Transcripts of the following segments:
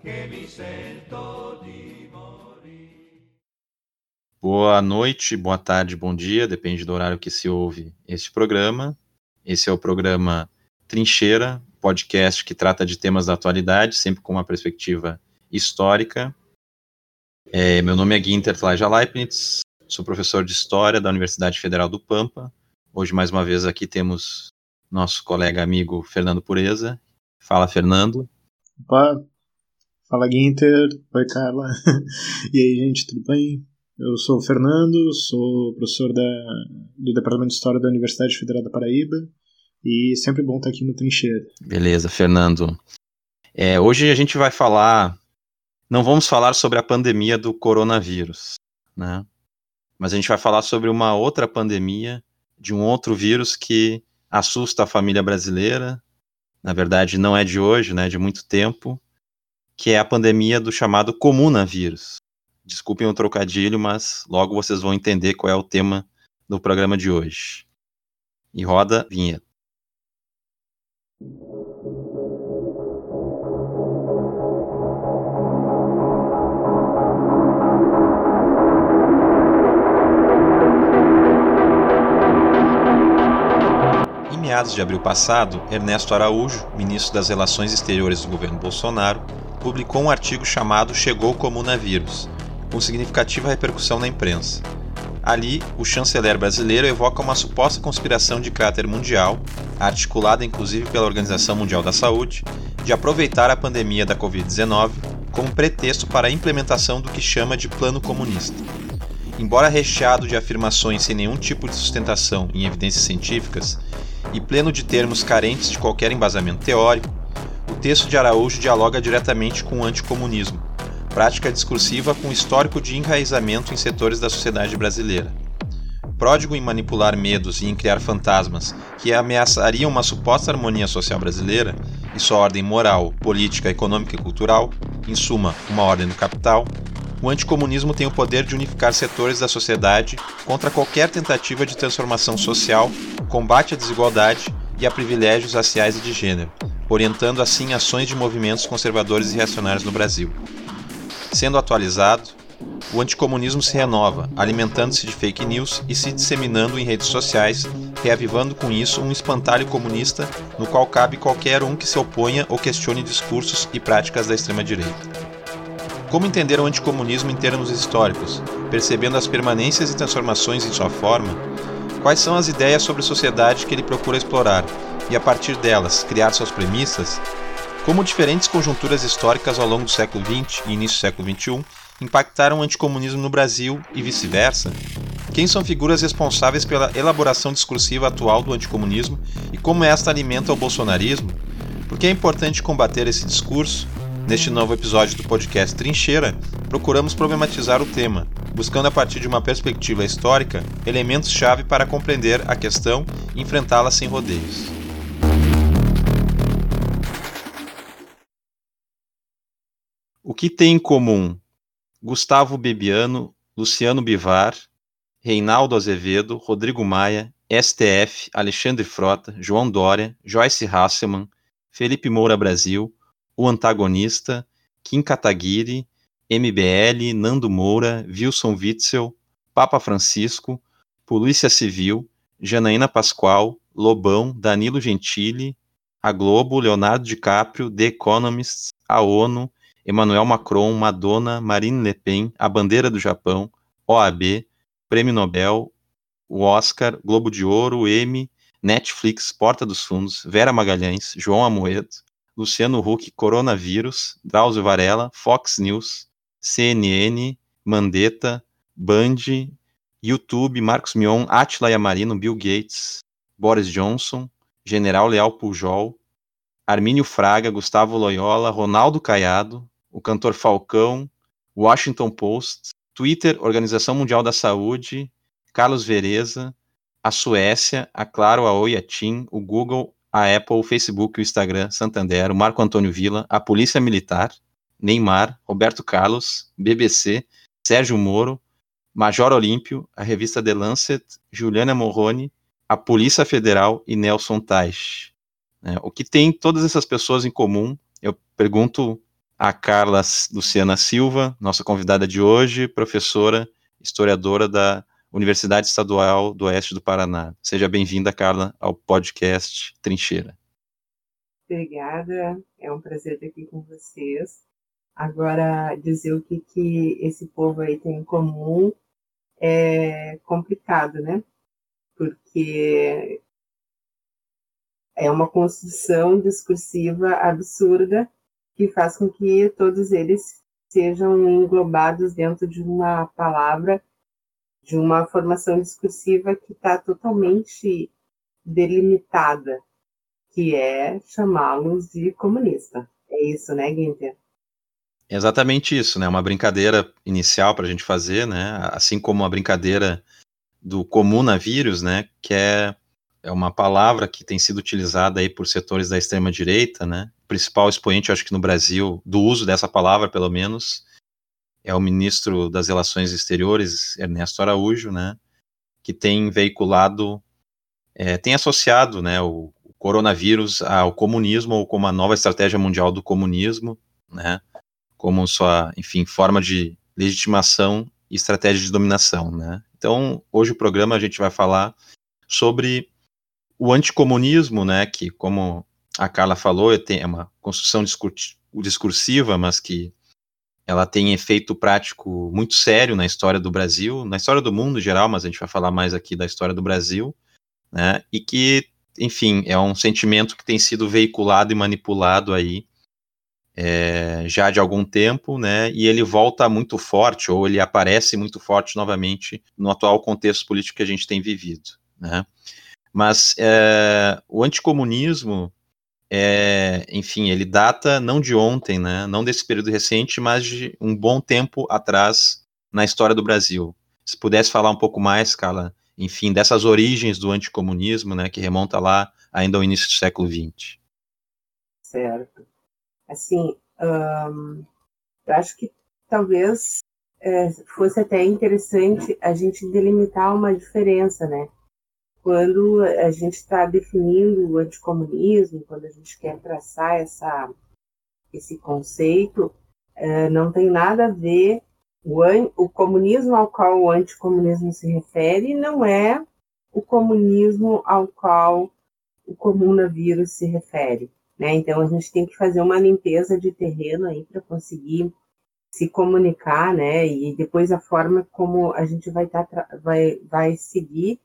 che mi sento di morire. Boa noite, boa tarde, bom dia, depende do horário que se ouve este programa. Esse é o programa Trincheira, podcast que trata de temas da atualidade, sempre com uma perspectiva histórica. É, meu nome é Guinter Tlaja Leibniz, sou professor de História da Universidade Federal do Pampa. Hoje, mais uma vez, aqui temos nosso colega amigo Fernando Pureza. Fala, Fernando. Opa, fala Guinter, oi Carla. e aí, gente, tudo bem? Eu sou o Fernando, sou professor da, do Departamento de História da Universidade Federal da Paraíba e sempre bom estar aqui no Trincheira. Beleza, Fernando. É, hoje a gente vai falar. Não vamos falar sobre a pandemia do coronavírus, né? Mas a gente vai falar sobre uma outra pandemia de um outro vírus que assusta a família brasileira. Na verdade, não é de hoje, né? De muito tempo, que é a pandemia do chamado comunavírus. Desculpem o trocadilho, mas logo vocês vão entender qual é o tema do programa de hoje. E roda a vinheta. Em meados de abril passado, Ernesto Araújo, ministro das Relações Exteriores do governo Bolsonaro, publicou um artigo chamado Chegou o Comunavírus, com significativa repercussão na imprensa. Ali, o chanceler brasileiro evoca uma suposta conspiração de caráter mundial, articulada inclusive pela Organização Mundial da Saúde, de aproveitar a pandemia da Covid-19 como pretexto para a implementação do que chama de plano comunista. Embora recheado de afirmações sem nenhum tipo de sustentação em evidências científicas e pleno de termos carentes de qualquer embasamento teórico, o texto de Araújo dialoga diretamente com o anticomunismo, prática discursiva com histórico de enraizamento em setores da sociedade brasileira. Pródigo em manipular medos e em criar fantasmas que ameaçariam uma suposta harmonia social brasileira e sua ordem moral, política, econômica e cultural, em suma, uma ordem do capital, o anticomunismo tem o poder de unificar setores da sociedade contra qualquer tentativa de transformação social, combate à desigualdade e a privilégios raciais e de gênero, orientando assim ações de movimentos conservadores e reacionários no Brasil. Sendo atualizado, o anticomunismo se renova, alimentando-se de fake news e se disseminando em redes sociais, reavivando com isso um espantalho comunista no qual cabe qualquer um que se oponha ou questione discursos e práticas da extrema-direita. Como entender o anticomunismo em termos históricos, percebendo as permanências e transformações em sua forma? Quais são as ideias sobre sociedade que ele procura explorar e, a partir delas, criar suas premissas? Como diferentes conjunturas históricas ao longo do século XX e início do século XXI impactaram o anticomunismo no Brasil e vice-versa? Quem são figuras responsáveis pela elaboração discursiva atual do anticomunismo e como esta alimenta o bolsonarismo? Por que é importante combater esse discurso? Neste novo episódio do podcast Trincheira, procuramos problematizar o tema, buscando a partir de uma perspectiva histórica elementos-chave para compreender a questão e enfrentá-la sem rodeios. O que tem em comum Gustavo Bebiano, Luciano Bivar, Reinaldo Azevedo, Rodrigo Maia, STF, Alexandre Frota, João Dória, Joyce Hasselmann, Felipe Moura Brasil, O Antagonista, Kim Kataguiri, MBL, Nando Moura, Wilson Witzel, Papa Francisco, Polícia Civil, Janaína Pascoal, Lobão, Danilo Gentili, a Globo, Leonardo DiCaprio, The Economist, a ONU, Emmanuel Macron, Madonna, Marine Le Pen, a Bandeira do Japão, OAB, Prêmio Nobel, o Oscar, Globo de Ouro, Emmy, Netflix, Porta dos Fundos, Vera Magalhães, João Amoedo, Luciano Huck, Coronavírus, Drauzio Varela, Fox News, CNN, Mandetta, Band, YouTube, Marcos Mion, Attila Yamarino, Bill Gates, Boris Johnson, General Leal Pujol, Armínio Fraga, Gustavo Loyola, Ronaldo Caiado, o cantor Falcão, Washington Post, Twitter, Organização Mundial da Saúde, Carlos Vereza, a Suécia, a Claro, a Oi, a TIM, o Google, a Apple, o Facebook, o Instagram, Santander, o Marco Antônio Villa, a Polícia Militar, Neymar, Roberto Carlos, BBC, Sérgio Moro, Major Olímpio, a revista The Lancet, Juliana Morrone, a Polícia Federal e Nelson Teich. É, o que tem todas essas pessoas em comum? Eu pergunto a Carla Luciana Silva, nossa convidada de hoje, professora, historiadora da Universidade Estadual do Oeste do Paraná. Seja bem-vinda, Carla, ao podcast Trincheira. Obrigada, é um prazer estar aqui com vocês. Agora, dizer o que, que esse povo aí tem em comum é complicado, né? Porque é uma construção discursiva absurda que faz com que todos eles sejam englobados dentro de uma palavra, de uma formação discursiva que está totalmente delimitada, que é chamá-los de comunista. É isso, né, Guinter? Exatamente isso, né? Uma brincadeira inicial para a gente fazer, né? Assim como a brincadeira do comunavírus, né? Que é, é uma palavra que tem sido utilizada aí por setores da extrema direita, né? Principal expoente, acho que no Brasil, do uso dessa palavra, pelo menos, é o ministro das Relações Exteriores, Ernesto Araújo, né? Que tem veiculado, é, tem associado, né? O, o coronavírus ao comunismo ou como a nova estratégia mundial do comunismo, né? como sua, enfim, forma de legitimação e estratégia de dominação, né? Então, hoje o programa a gente vai falar sobre o anticomunismo, né, que como a Carla falou, é uma construção discursiva, mas que ela tem efeito prático muito sério na história do Brasil, na história do mundo em geral, mas a gente vai falar mais aqui da história do Brasil, né? E que, enfim, é um sentimento que tem sido veiculado e manipulado aí é, já de algum tempo, né? E ele volta muito forte, ou ele aparece muito forte novamente no atual contexto político que a gente tem vivido, né? Mas é, o anticomunismo, é, enfim, ele data não de ontem, né? Não desse período recente, mas de um bom tempo atrás na história do Brasil. Se pudesse falar um pouco mais, Carla, enfim, dessas origens do anticomunismo, né? Que remonta lá ainda ao início do século XX. Certo. Assim, um, eu acho que talvez é, fosse até interessante a gente delimitar uma diferença, né? Quando a gente está definindo o anticomunismo, quando a gente quer traçar essa, esse conceito, é, não tem nada a ver o, o comunismo ao qual o anticomunismo se refere não é o comunismo ao qual o comunavírus se refere. Né? Então a gente tem que fazer uma limpeza de terreno aí para conseguir se comunicar, né? E depois a forma como a gente vai tá, vai, vai seguir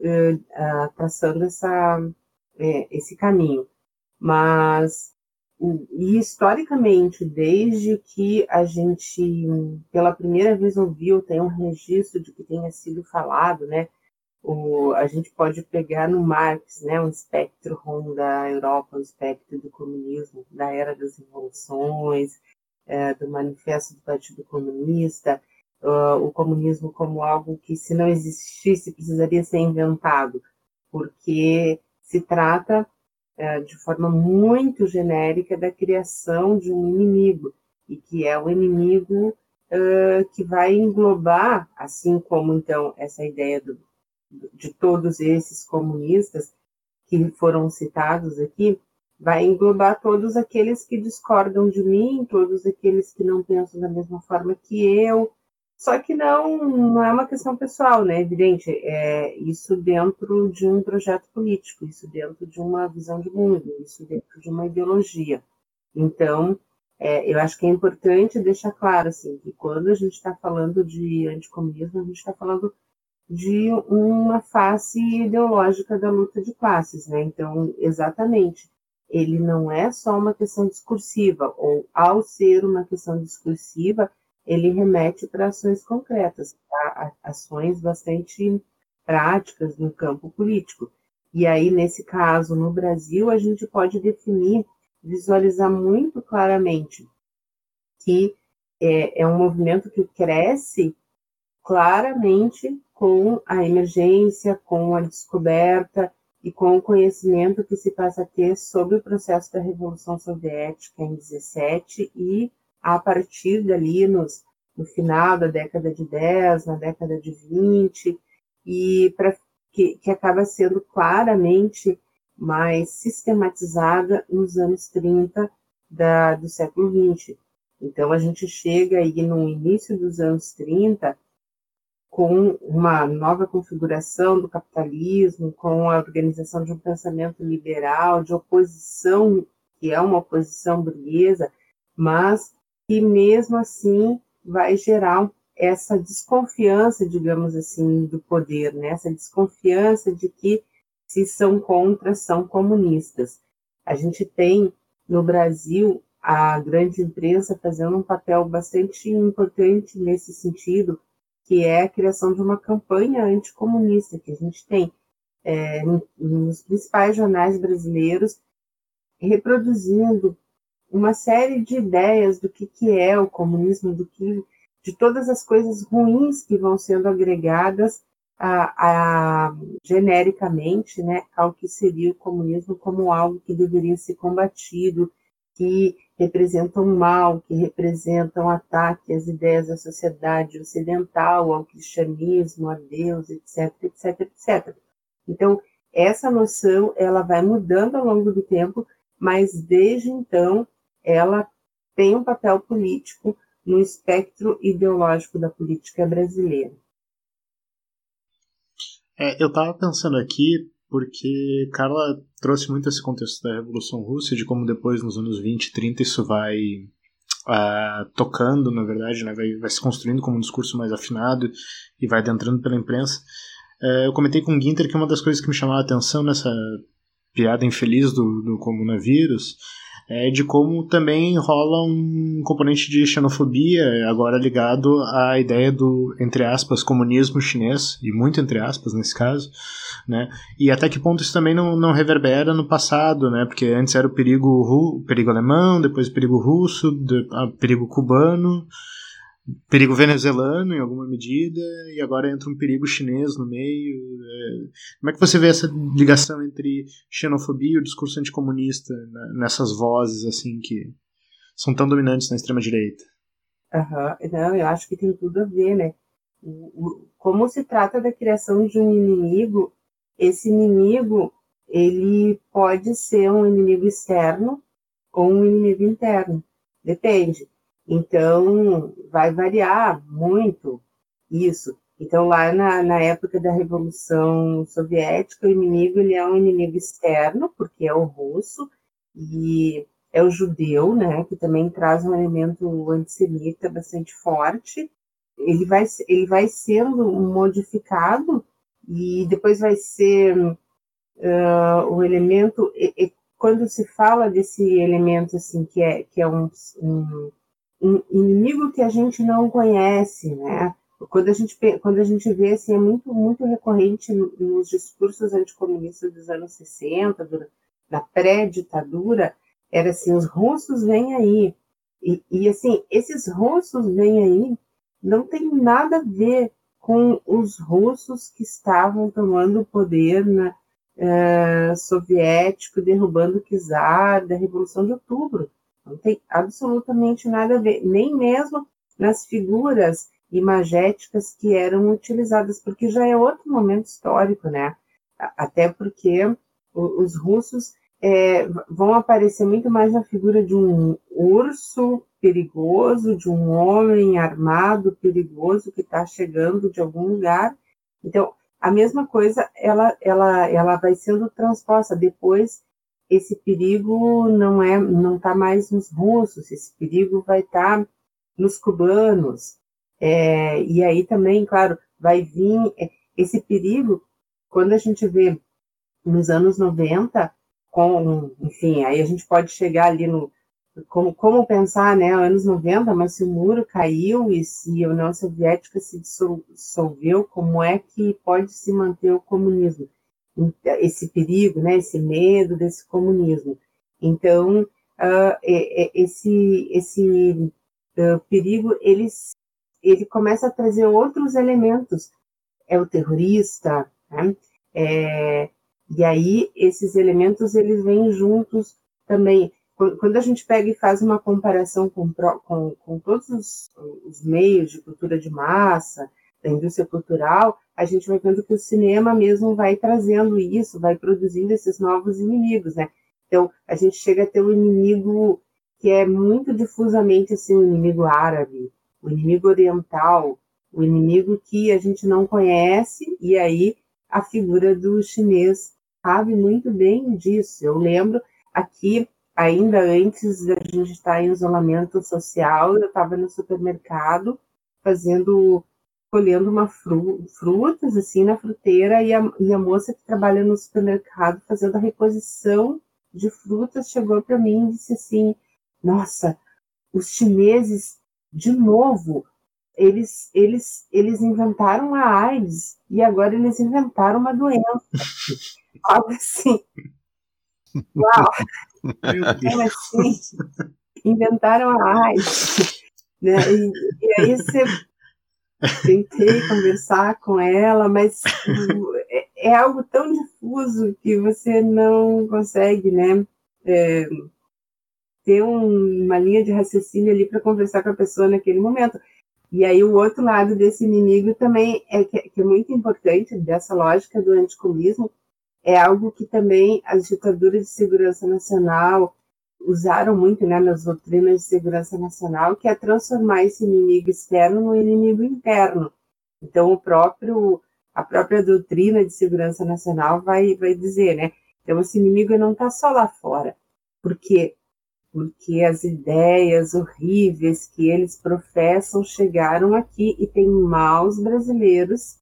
uh, uh, traçando essa, é, esse caminho. Mas e historicamente, desde que a gente pela primeira vez ouviu, tem um registro de que tenha sido falado, né? o, a gente pode pegar no Marx, né, um espectro da Europa, um espectro do comunismo, da era das revoluções, é, do manifesto do Partido Comunista, uh, o comunismo como algo que, se não existisse, precisaria ser inventado, porque se trata, é, de forma muito genérica, da criação de um inimigo, e que é o inimigo uh, que vai englobar, assim como, então, essa ideia do de todos esses comunistas que foram citados aqui, vai englobar todos aqueles que discordam de mim, todos aqueles que não pensam da mesma forma que eu. Só que não, não é uma questão pessoal, né? Evidente, é isso dentro de um projeto político, isso dentro de uma visão de mundo, isso dentro de uma ideologia. Então, é, eu acho que é importante deixar claro assim que quando a gente está falando de anticomunismo, a gente está falando de uma face ideológica da luta de classes, né? Então, exatamente, ele não é só uma questão discursiva, ou ao ser uma questão discursiva, ele remete para ações concretas, tá? ações bastante práticas no campo político. E aí, nesse caso, no Brasil, a gente pode definir, visualizar muito claramente que é, é um movimento que cresce claramente com a emergência, com a descoberta e com o conhecimento que se passa a ter sobre o processo da Revolução Soviética em 17 e a partir dali nos, no final da década de 10, na década de 20, e para que, que acaba sendo claramente mais sistematizada nos anos 30 da, do século 20. Então, a gente chega aí no início dos anos 30 com uma nova configuração do capitalismo, com a organização de um pensamento liberal, de oposição, que é uma oposição burguesa, mas que mesmo assim vai gerar essa desconfiança, digamos assim, do poder, né? essa desconfiança de que se são contra, são comunistas. A gente tem no Brasil a grande imprensa fazendo um papel bastante importante nesse sentido, que é a criação de uma campanha anticomunista, que a gente tem é, nos principais jornais brasileiros, reproduzindo uma série de ideias do que, que é o comunismo, do que de todas as coisas ruins que vão sendo agregadas a, a, genericamente né, ao que seria o comunismo como algo que deveria ser combatido, que representam mal, que representam ataque às ideias da sociedade ocidental, ao cristianismo, a Deus, etc, etc, etc. Então, essa noção ela vai mudando ao longo do tempo, mas desde então ela tem um papel político no espectro ideológico da política brasileira. É, eu estava pensando aqui porque Carla trouxe muito esse contexto da Revolução Russa, de como depois, nos anos 20 e 30, isso vai uh, tocando, na verdade, né, vai, vai, se construindo como um discurso mais afinado e vai adentrando pela imprensa. Uh, eu comentei com o Ginter que uma das coisas que me chamava a atenção nessa piada infeliz do, do comunavírus é, de como também rola um componente de xenofobia, agora ligado à ideia do, entre aspas, comunismo chinês, e muito entre aspas nesse caso, né? E até que ponto isso também não, não reverbera no passado, né? Porque antes era o perigo, o perigo alemão, depois o perigo russo, o perigo cubano, perigo venezuelano em alguma medida e agora entra um perigo chinês no meio. É, como é que você vê essa ligação entre xenofobia e o discurso anticomunista nessas vozes assim que são tão dominantes na extrema direita? Uhum. Não, eu acho que tem tudo a ver, né? Como se trata da criação de um inimigo, esse inimigo ele pode ser um inimigo externo ou um inimigo interno, depende. Então, vai variar muito isso. Então, lá na, na época da Revolução Soviética, o inimigo ele é um inimigo externo, porque é o russo, e é o judeu, né, que também traz um elemento antissemita bastante forte. Ele vai, ele vai sendo modificado e depois vai ser uh, o elemento. E, e, quando se fala desse elemento assim que é que é um, um inimigo que a gente não conhece, né? Quando a gente, quando a gente vê, assim, é muito, muito recorrente nos discursos anticomunistas dos anos 60, na pré-ditadura, era assim, os russos vêm aí. E, e, assim, esses russos vêm aí não tem nada a ver com os russos que estavam tomando o poder na, uh, soviético, derrubando o czar da Revolução de Outubro. Não tem absolutamente nada a ver, nem mesmo nas figuras imagéticas que eram utilizadas, porque já é outro momento histórico, né? Até porque os russos é, vão aparecer muito mais na figura de um urso perigoso, de um homem armado perigoso que está chegando de algum lugar. Então, a mesma coisa, ela, ela, ela vai sendo transposta depois esse perigo não é, não está mais nos russos, esse perigo vai estar tá nos cubanos. É, e aí também, claro, vai vir é, esse perigo quando a gente vê nos anos 90, com, enfim, aí a gente pode chegar ali no como, como pensar, né, anos 90, mas se o muro caiu e se a União Soviética se dissolveu, como é que pode se manter o comunismo? Esse perigo, né, esse medo desse comunismo. Então, uh, esse, esse uh, perigo, ele, ele começa a trazer outros elementos. É o terrorista, né? É, e aí esses elementos eles vêm juntos também. Quando a gente pega e faz uma comparação com, com, com todos os, os meios de cultura de massa, da indústria cultural, a gente vai vendo que o cinema mesmo vai trazendo isso, vai produzindo esses novos inimigos, né? Então, a gente chega a ter um inimigo que é muito difusamente assim, o inimigo árabe, o inimigo oriental, o inimigo que a gente não conhece, e aí a figura do chinês sabe muito bem disso. Eu lembro aqui, ainda antes da gente estar em isolamento social, eu estava no supermercado fazendo colhendo uma fru frutas assim na fruteira e a, e a moça que trabalha no supermercado fazendo a reposição de frutas chegou para mim e disse assim: Nossa, os chineses de novo eles eles eles inventaram a AIDS e agora eles inventaram uma doença. Algo assim. Uau! Como assim? Inventaram a AIDS né? e, e aí você Tentei conversar com ela, mas é, é, algo tão difuso que você não consegue, né? É, ter um, uma linha de raciocínio ali para conversar com a pessoa naquele momento. E aí o outro lado desse inimigo também é que, que é muito importante dessa lógica do anticomunismo, é algo que também as ditaduras de segurança nacional usaram muito né, nas doutrinas de segurança nacional, que é transformar esse inimigo externo no inimigo interno. Então, o próprio, a própria doutrina de segurança nacional vai, vai dizer, né? Então, esse inimigo não está só lá fora. Por quê? Porque as ideias horríveis que eles professam chegaram aqui e tem maus brasileiros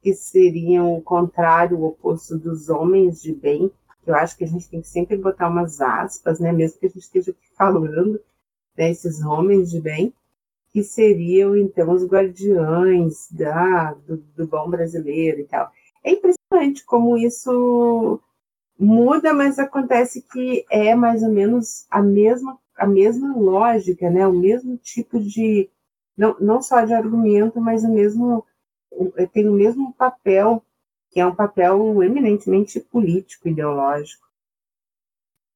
que seriam o contrário, o oposto dos homens de bem, eu acho que a gente tem que sempre botar umas aspas, né, mesmo que a gente esteja aqui falando, né, esses homens de bem, que seriam, então, os guardiões da, do, do bom brasileiro e tal. É impressionante como isso muda, mas acontece que é mais ou menos a mesma, a mesma lógica, né? o mesmo tipo de, não, não só de argumento, mas o mesmo, tem o mesmo papel que é um papel eminentemente político, ideológico.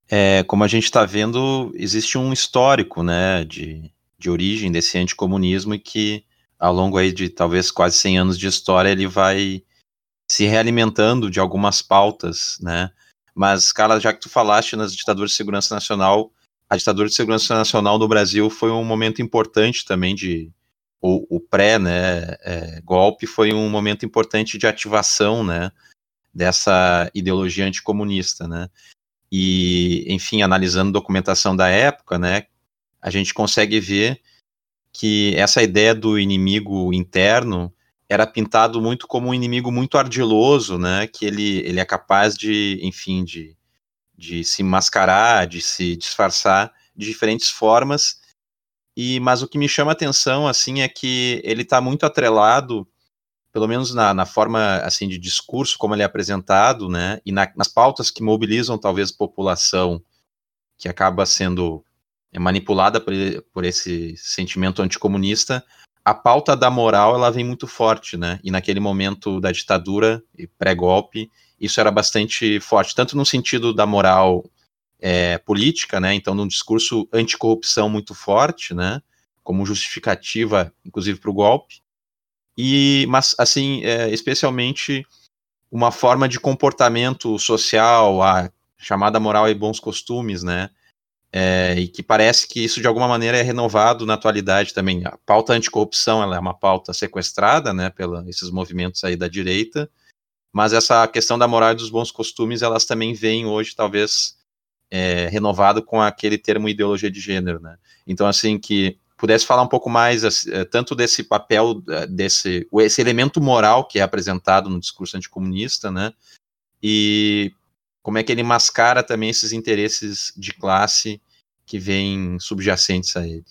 É, como a gente está vendo, existe um histórico né, de, de origem desse anticomunismo e que, ao longo aí de talvez quase 100 anos de história, ele vai se realimentando de algumas pautas, né? Mas, Carla, já que tu falaste nas ditaduras de segurança nacional, a ditadura de segurança nacional no Brasil foi um momento importante também de, o, o pré, né, é, golpe foi um momento importante de ativação, né, dessa ideologia anticomunista, né, e, enfim, analisando documentação da época, né, a gente consegue ver que essa ideia do inimigo interno era pintado muito como um inimigo muito ardiloso, né, que ele, ele é capaz de, enfim, de, de se mascarar, de se disfarçar de diferentes formas, e, mas o que me chama atenção, assim, é que ele está muito atrelado, pelo menos na, na, forma, assim, de discurso, como ele é apresentado, né, e na, nas pautas que mobilizam, talvez, a população, que acaba sendo é, manipulada por, por esse sentimento anticomunista, a pauta da moral, ela vem muito forte, né, e naquele momento da ditadura e pré-golpe, isso era bastante forte, tanto no sentido da moral é, política, né? Então, num discurso anticorrupção muito forte, né? Como justificativa, inclusive, para o golpe. E, mas, assim, é, especialmente uma forma de comportamento social, a chamada moral e bons costumes, né? É, e que parece que isso de alguma maneira é renovado na atualidade também. A pauta anticorrupção ela é uma pauta sequestrada, né, pelos esses movimentos aí da direita, mas essa questão da moral e dos bons costumes, elas também vêm hoje, talvez, é, renovado com aquele termo ideologia de gênero, né? Então, assim, que pudesse falar um pouco mais assim, tanto desse papel, é, desse esse elemento moral que é apresentado no discurso anticomunista, né? E como é que ele mascara também esses interesses de classe que vêm subjacentes a ele.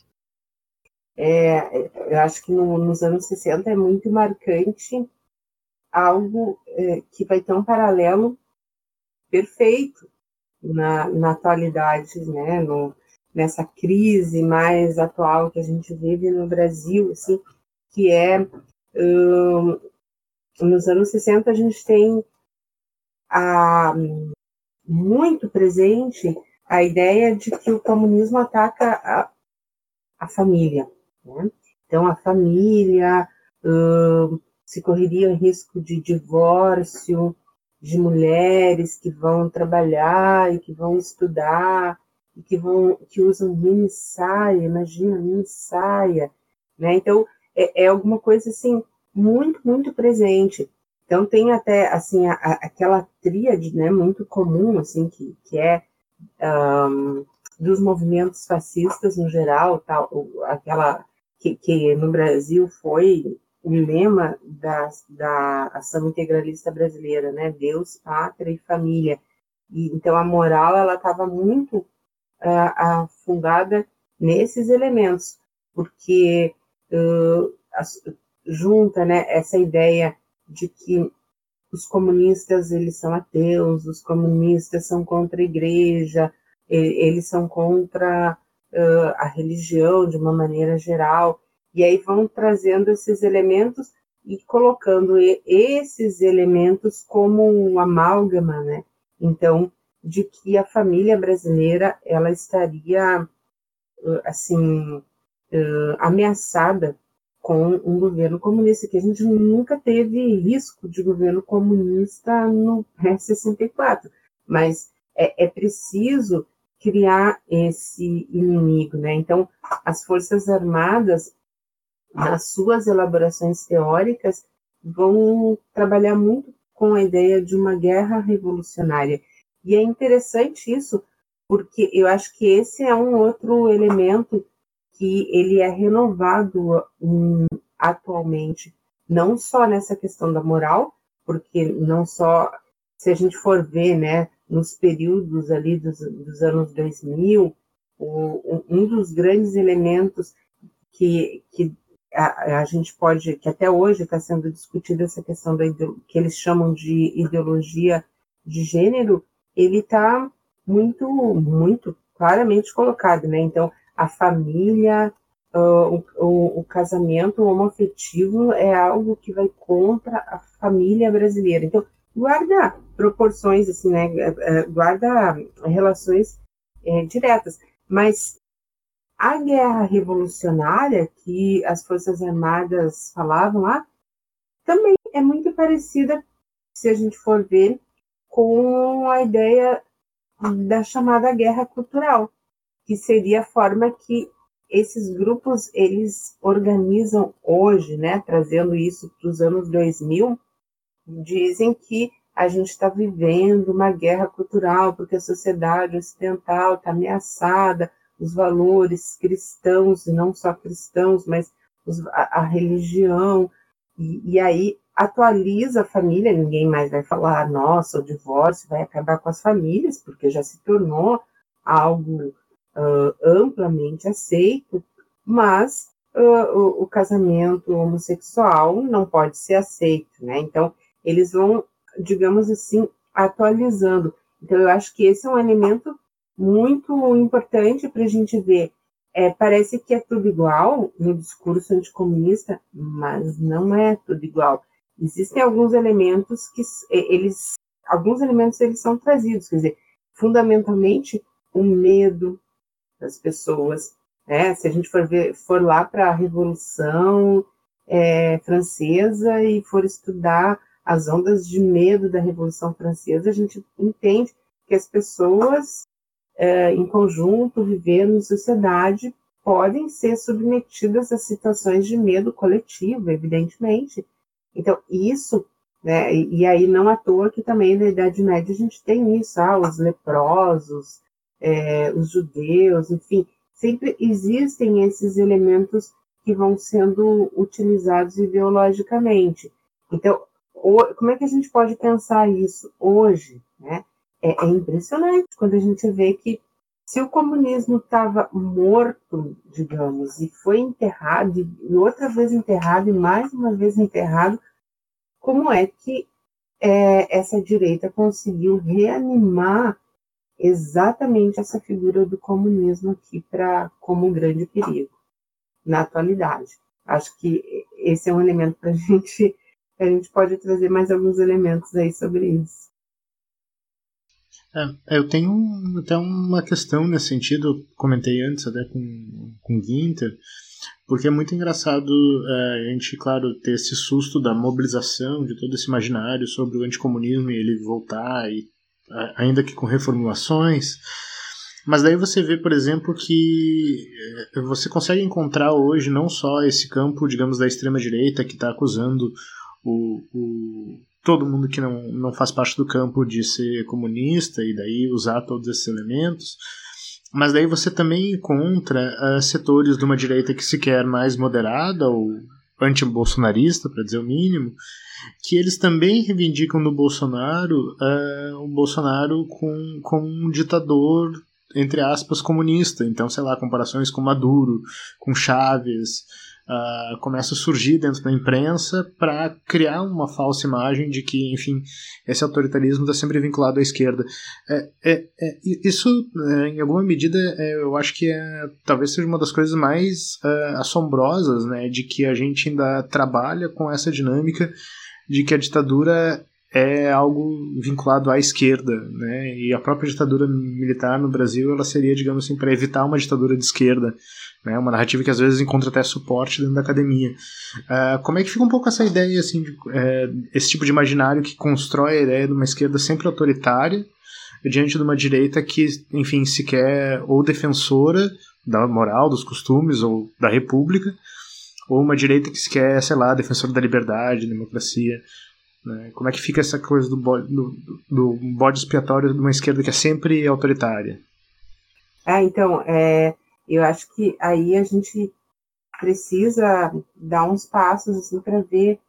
É, eu acho que no, nos anos 60 é muito marcante algo é, que vai ter um paralelo perfeito na, na atualidade, né, no, nessa crise mais atual que a gente vive no Brasil, assim, que é um, nos anos 60 a gente tem a, muito presente a ideia de que o comunismo ataca a, a família. Né? Então, a família uh, se correria risco de divórcio, de mulheres que vão trabalhar e que vão estudar e que vão que usam mini saia, imagina mini saia, né? Então é, é alguma coisa assim muito muito presente. Então tem até assim a, a, aquela tríade, né, muito comum assim que que é um, dos movimentos fascistas no geral, tal, aquela que, que no Brasil foi o lema da, da ação integralista brasileira, né? Deus, pátria e família. E, então a moral ela estava muito uh, nesses elementos, porque uh, junta, né, essa ideia de que os comunistas eles são ateus, os comunistas são contra a igreja, eles são contra uh, a religião de uma maneira geral. E aí vão trazendo esses elementos e colocando esses elementos como um amálgama, né? Então, de que a família brasileira ela estaria assim ameaçada com um governo comunista, que a gente nunca teve risco de governo comunista no pré-64, mas é, é, preciso criar esse inimigo, né? Então, as Forças Armadas nas suas elaborações teóricas, vão trabalhar muito com a ideia de uma guerra revolucionária. E é interessante isso, porque eu acho que esse é um outro elemento que ele é renovado um, atualmente, não só nessa questão da moral, porque não só, se a gente for ver, né, nos períodos ali dos, dos anos 2000, o, um dos grandes elementos que, que a, a, gente pode, que até hoje está sendo discutida essa questão da que eles chamam de ideologia de gênero, ele está muito, muito claramente colocado, né? Então, a família, uh, o, o, casamento homoafetivo é algo que vai contra a família brasileira. Então, guarda proporções, assim, né? É, é, guarda relações é, diretas, mas a guerra revolucionária que as Forças Armadas falavam lá também é muito parecida, se a gente for ver, com a ideia da chamada guerra cultural, que seria a forma que esses grupos eles organizam hoje, né, trazendo isso para os anos 2000, dizem que a gente está vivendo uma guerra cultural porque a sociedade ocidental está ameaçada, os valores cristãos, e não só cristãos, mas os, a, a, religião, e, e, aí atualiza a família, ninguém mais vai falar, nossa, o divórcio vai acabar com as famílias, porque já se tornou algo uh, amplamente aceito, mas uh, o, o, casamento homossexual não pode ser aceito, né? Então, eles vão, digamos assim, atualizando. Então, eu acho que esse é um elemento muito importante para a gente ver. É, parece que é tudo igual no discurso anticomunista, mas não é tudo igual. Existem alguns elementos que eles, alguns elementos eles são trazidos, quer dizer, fundamentalmente o medo das pessoas. Né? Se a gente for ver, for lá para a Revolução é, Francesa e for estudar as ondas de medo da Revolução Francesa, a gente entende que as pessoas é, em conjunto, vivendo em sociedade, podem ser submetidas a situações de medo coletivo, evidentemente. Então, isso, né, e, aí não à toa que também na Idade Média a gente tem isso, ah, os leprosos, é, os judeus, enfim, sempre existem esses elementos que vão sendo utilizados ideologicamente. Então, como é que a gente pode pensar isso hoje, né? É, é impressionante quando a gente vê que se o comunismo estava morto, digamos, e foi enterrado, e outra vez enterrado, e mais uma vez enterrado, como é que é, essa direita conseguiu reanimar exatamente essa figura do comunismo aqui para como um grande perigo na atualidade. Acho que esse é um elemento para a gente, a gente pode trazer mais alguns elementos aí sobre isso. É, eu tenho até uma questão nesse sentido, comentei antes até com, com o Ginter, porque é muito engraçado é, a gente, claro, ter esse susto da mobilização de todo esse imaginário sobre o anticomunismo e ele voltar, e, ainda que com reformulações. Mas daí você vê, por exemplo, que é, você consegue encontrar hoje não só esse campo, digamos, da extrema-direita que está acusando o, o, todo mundo que não, não faz parte do campo de ser comunista e daí usar todos esses elementos. Mas daí você também encontra uh, setores de uma direita que se quer mais moderada ou anti-bolsonarista, para dizer o mínimo, que eles também reivindicam no Bolsonaro uh, o Bolsonaro com, com um ditador, entre aspas, comunista. Então, sei lá, comparações com Maduro, com Chaves, uh, começa a surgir dentro da imprensa para criar uma falsa imagem de que, enfim, esse autoritarismo está sempre vinculado à esquerda. É, é, é isso, é, em alguma medida, é, eu acho que é, talvez seja uma das coisas mais é, assombrosas, né, de que a gente ainda trabalha com essa dinâmica de que a ditadura é algo vinculado à esquerda, né? E a própria ditadura militar no Brasil, ela seria, digamos assim, para evitar uma ditadura de esquerda, né? Uma narrativa que às vezes encontra até suporte dentro da academia. Uh, como é que fica um pouco essa ideia, assim, de, uh, esse tipo de imaginário que constrói a ideia de uma esquerda sempre autoritária diante de uma direita que, enfim, se quer ou defensora da moral, dos costumes ou da república, ou uma direita que se quer, sei lá, defensora da liberdade, democracia. Né? Como é que fica essa coisa do bode, do, do bode expiatório de uma esquerda que é sempre autoritária? É, então, é, eu acho que aí a gente precisa dar uns passos assim, para ver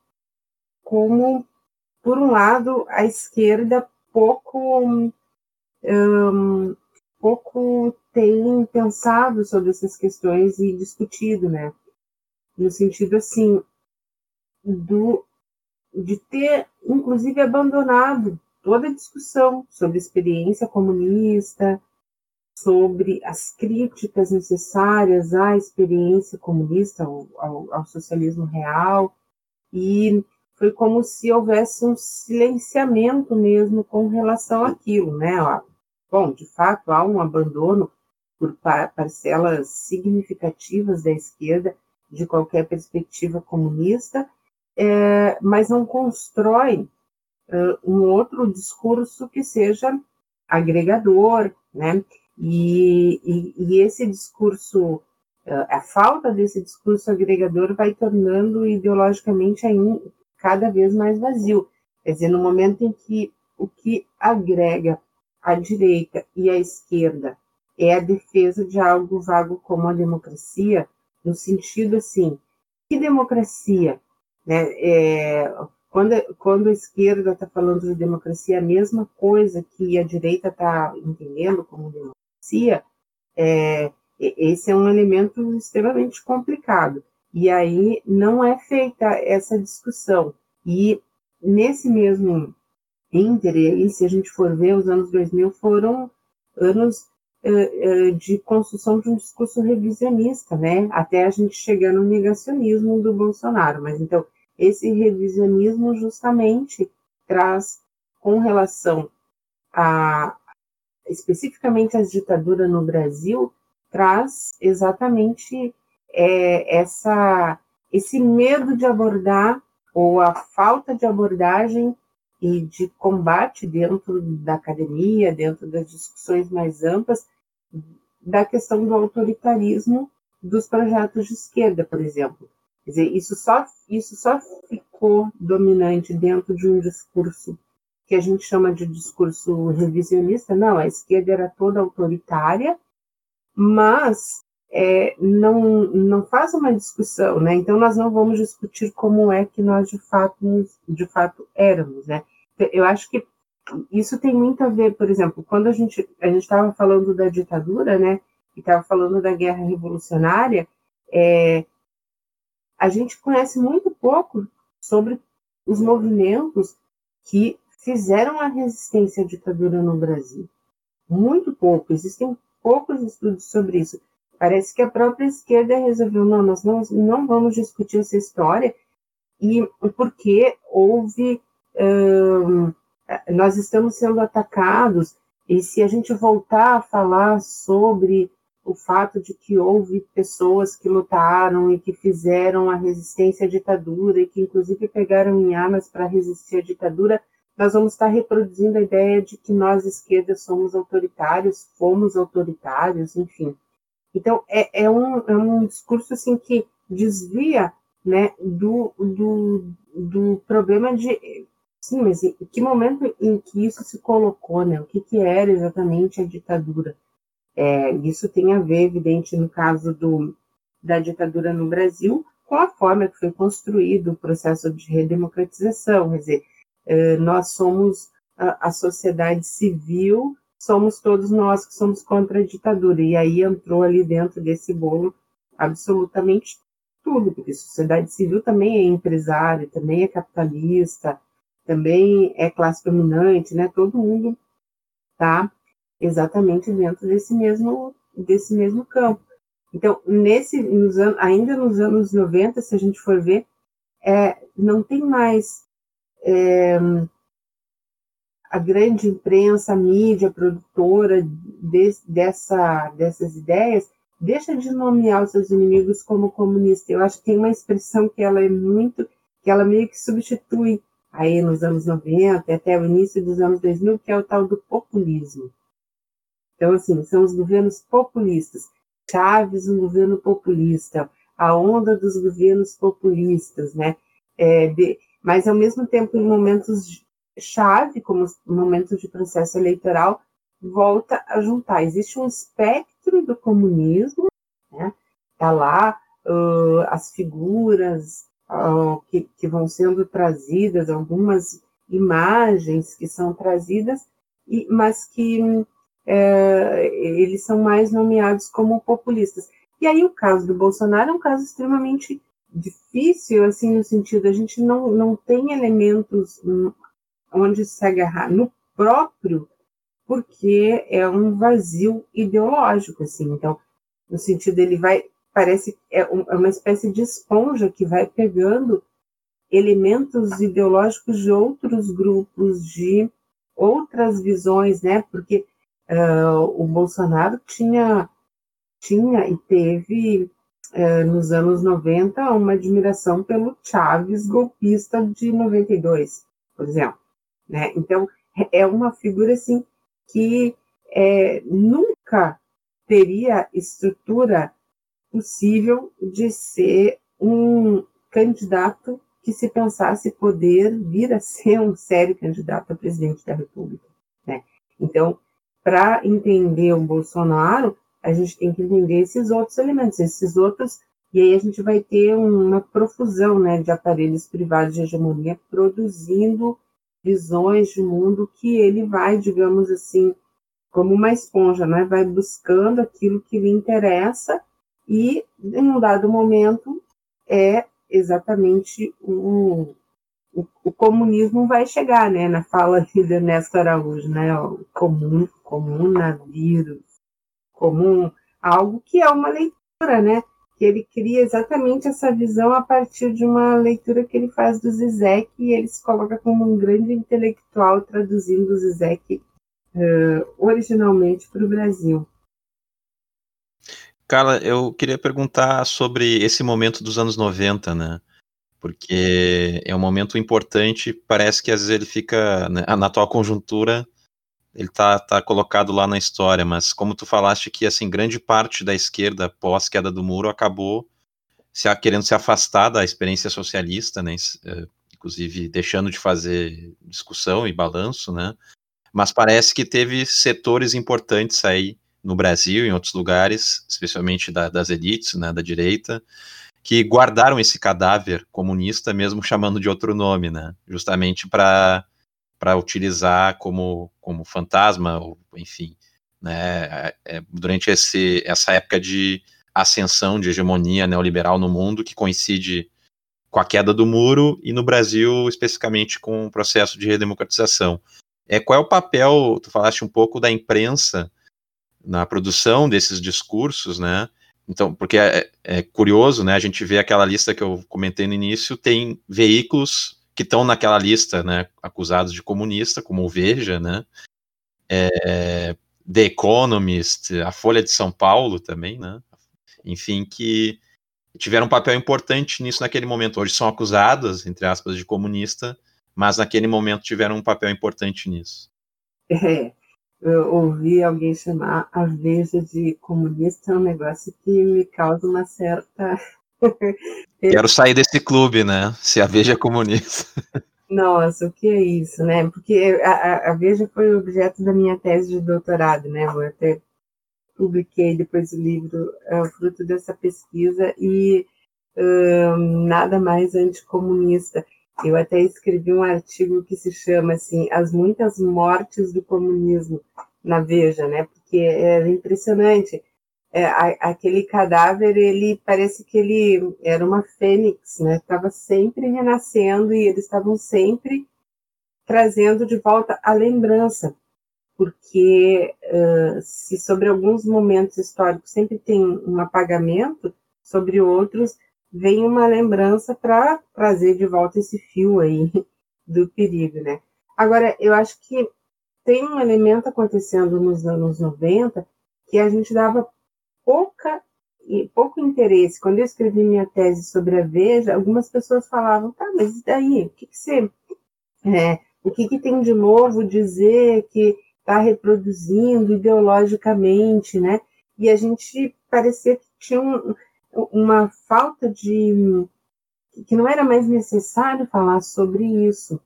como, por um lado, a esquerda pouco, um, pouco tem pensado sobre essas questões e discutido, né? No sentido assim do de ter, inclusive, abandonado toda a discussão sobre experiência comunista, sobre as críticas necessárias à experiência comunista, ao, ao, ao socialismo real, e foi como se houvesse um silenciamento mesmo com relação àquilo, né? Bom, de fato, há um abandono por parcelas significativas da esquerda de qualquer perspectiva comunista, é, mas não constrói um outro discurso que seja agregador, né? E, e, e esse discurso, uh, a falta desse discurso agregador vai tornando ideologicamente ainda cada vez mais vazio. Quer dizer, no momento em que o que agrega a direita e a esquerda é a defesa de algo vago como a democracia, no sentido assim, que democracia? Né? É, quando, quando a esquerda está falando de democracia, é a mesma coisa que a direita está entendendo como democracia, é, esse é um elemento extremamente complicado. E aí não é feita essa discussão. E nesse mesmo ínter, se a gente for ver, os anos 2000 foram anos de construção de um discurso revisionista, né? Até a gente chegar no negacionismo do Bolsonaro. Mas então, esse revisionismo justamente traz, com relação a especificamente as ditaduras no Brasil, traz exatamente é, essa, esse medo de abordar ou a falta de abordagem e de combate dentro da academia, dentro das discussões mais amplas, da questão do autoritarismo dos projetos de esquerda, por exemplo. Quer dizer, isso só, isso só ficou dominante dentro de um discurso que a gente chama de discurso revisionista. Não, a esquerda era toda autoritária, mas é, não, não faz uma discussão, né? Então nós não vamos discutir como é que nós de fato, de fato éramos, né? Eu acho que isso tem muito a ver, por exemplo, quando a gente a gente estava falando da ditadura, né? E estava falando da guerra revolucionária, é, a gente conhece muito pouco sobre os movimentos que fizeram a resistência à ditadura no Brasil. muito pouco. Existem poucos estudos sobre isso. Parece que a própria esquerda resolveu, não, nós não, não vamos discutir essa história, e porque houve, nós estamos sendo atacados, e se a gente voltar a falar sobre o fato de que houve pessoas que lutaram e que fizeram a resistência à ditadura e que inclusive pegaram em armas para resistir à ditadura, nós vamos estar reproduzindo a ideia de que nós esquerdas somos autoritários, fomos autoritários, enfim. Então é, é, um, é um discurso assim que desvia né, do, do, do problema de sim, mas em que momento em que isso se colocou, né? O que, que era exatamente a ditadura? É, isso tem a ver, evidente, no caso do, da ditadura no Brasil, com a forma que foi construído o processo de redemocratização. Quer dizer, nós somos a, a, sociedade civil, somos todos nós que somos contra a ditadura. E aí entrou ali dentro desse bolo absolutamente tudo, porque sociedade civil também é empresária, também é capitalista, também é classe dominante, né? Todo mundo está exatamente dentro desse mesmo, desse mesmo campo. Então, nesse, nos ainda nos anos 90, se a gente for ver, é, não tem mais é, a grande imprensa, a mídia, produtora de, dessa, dessas ideias, deixa de nomear os seus inimigos como comunista. Eu acho que tem uma expressão que ela é muito, que ela meio que substitui aí nos anos 90 até o início dos anos 2000, que é o tal do populismo. Então, assim, são os governos populistas. Chaves, um governo populista, a onda dos governos populistas, né? É, de, mas, ao mesmo tempo, em momentos chave, como momentos de processo eleitoral, volta a juntar. Existe um espectro do comunismo, né? Tá lá uh, as figuras uh, que, que vão sendo trazidas, algumas imagens que são trazidas, e, mas que é, eles são mais nomeados como populistas. E aí o caso do Bolsonaro é um caso extremamente difícil, assim, no sentido, a gente não, não tem elementos onde se agarrar no próprio, porque é um vazio ideológico, assim, então, no sentido, ele vai, parece, é, é uma espécie de esponja que vai pegando elementos ideológicos de outros grupos, de outras visões, né, porque Uh, o Bolsonaro tinha, tinha e teve, uh, nos anos 90, uma admiração pelo Chaves golpista de 92, por exemplo. Né? Então, é uma figura assim que é, nunca teria estrutura possível de ser um candidato que se pensasse poder vir a ser um sério candidato a presidente da República. Né? Então, para entender o Bolsonaro, a gente tem que entender esses outros elementos, esses outros, e aí a gente vai ter uma profusão né, de aparelhos privados de hegemonia produzindo visões de mundo que ele vai, digamos assim, como uma esponja, né, vai buscando aquilo que lhe interessa e, em um dado momento, é exatamente um, o, o, comunismo vai chegar, né, na fala de Ernesto Araújo, né, o comum, comunavírus, comum, algo que é uma leitura, né, que ele cria exatamente essa visão a partir de uma leitura que ele faz do Zizek e ele se coloca como um grande intelectual traduzindo o Zizek uh, originalmente para o Brasil. Carla, eu queria perguntar sobre esse momento dos anos 90, né? porque é um momento importante. Parece que às vezes ele fica né, na atual conjuntura, ele tá, tá colocado lá na história, mas como tu falaste que assim grande parte da esquerda pós queda do muro acabou se, querendo se afastar da experiência socialista, né, eh, inclusive deixando de fazer discussão e balanço, né? Mas parece que teve setores importantes aí no Brasil, em outros lugares, especialmente da, das elites, né, da direita, que guardaram esse cadáver comunista, mesmo chamando de outro nome, né? Justamente para para utilizar como, como fantasma, ou, enfim, né? É, é, durante esse, essa época de ascensão de hegemonia neoliberal no mundo, que coincide com a queda do muro e no Brasil especificamente com o processo de redemocratização. é qual é o papel, tu falaste um pouco da imprensa na produção desses discursos, né? Então, porque é, é, curioso, né? A gente vê aquela lista que eu comentei no início, tem veículos que estão naquela lista, né? Acusados de comunista, como o Veja, né? É, The Economist, a Folha de São Paulo também, né? Enfim, que tiveram um papel importante nisso naquele momento. Hoje são acusadas, entre aspas, de comunista, mas naquele momento tiveram um papel importante nisso. É, eu ouvi alguém chamar a Veja de comunista, é um negócio que me causa uma certa. Quero sair desse clube, né? Se a Veja é comunista. Nossa, o que é isso, né? Porque a, a Veja foi objeto da minha tese de doutorado, né? Eu até publiquei depois o livro é, fruto dessa pesquisa e nada mais anticomunista. Eu até escrevi um artigo que se chama assim As Muitas Mortes do Comunismo na Veja, né? Porque era impressionante. É, a, aquele cadáver, ele parece que ele era uma fênix, né? Estava sempre renascendo e eles estavam sempre trazendo de volta a lembrança, porque uh, se sobre alguns momentos históricos sempre tem um apagamento, sobre outros vem uma lembrança para trazer de volta esse fio aí do perigo, né? Agora, eu acho que tem um elemento acontecendo nos anos 90 que a gente dava pouca pouco interesse. Quando eu escrevi minha tese sobre a Veja, algumas pessoas falavam, tá, mas e daí? O que, que você... É, o que, que tem de novo dizer que está reproduzindo ideologicamente, né? E a gente parecia que tinha um, uma falta de que não era mais necessário falar sobre isso.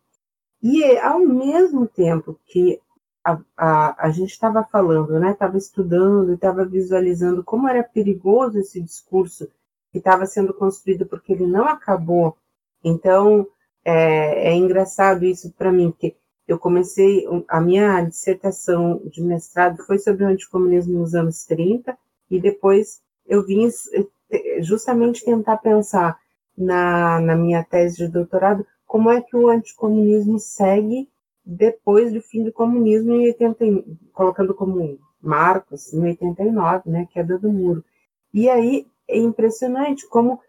E ao mesmo tempo que a, a, a gente estava falando, né, estava estudando, estava visualizando como era perigoso esse discurso que estava sendo construído porque ele não acabou. Então é, é engraçado isso para mim, porque eu comecei a minha dissertação de mestrado foi sobre o anticomunismo nos anos 30 e depois eu vim justamente tentar pensar na, na minha tese de doutorado como é que o anticomunismo segue depois do fim do comunismo em 80, colocando como marco assim, em 89, né, queda do muro. E aí é impressionante como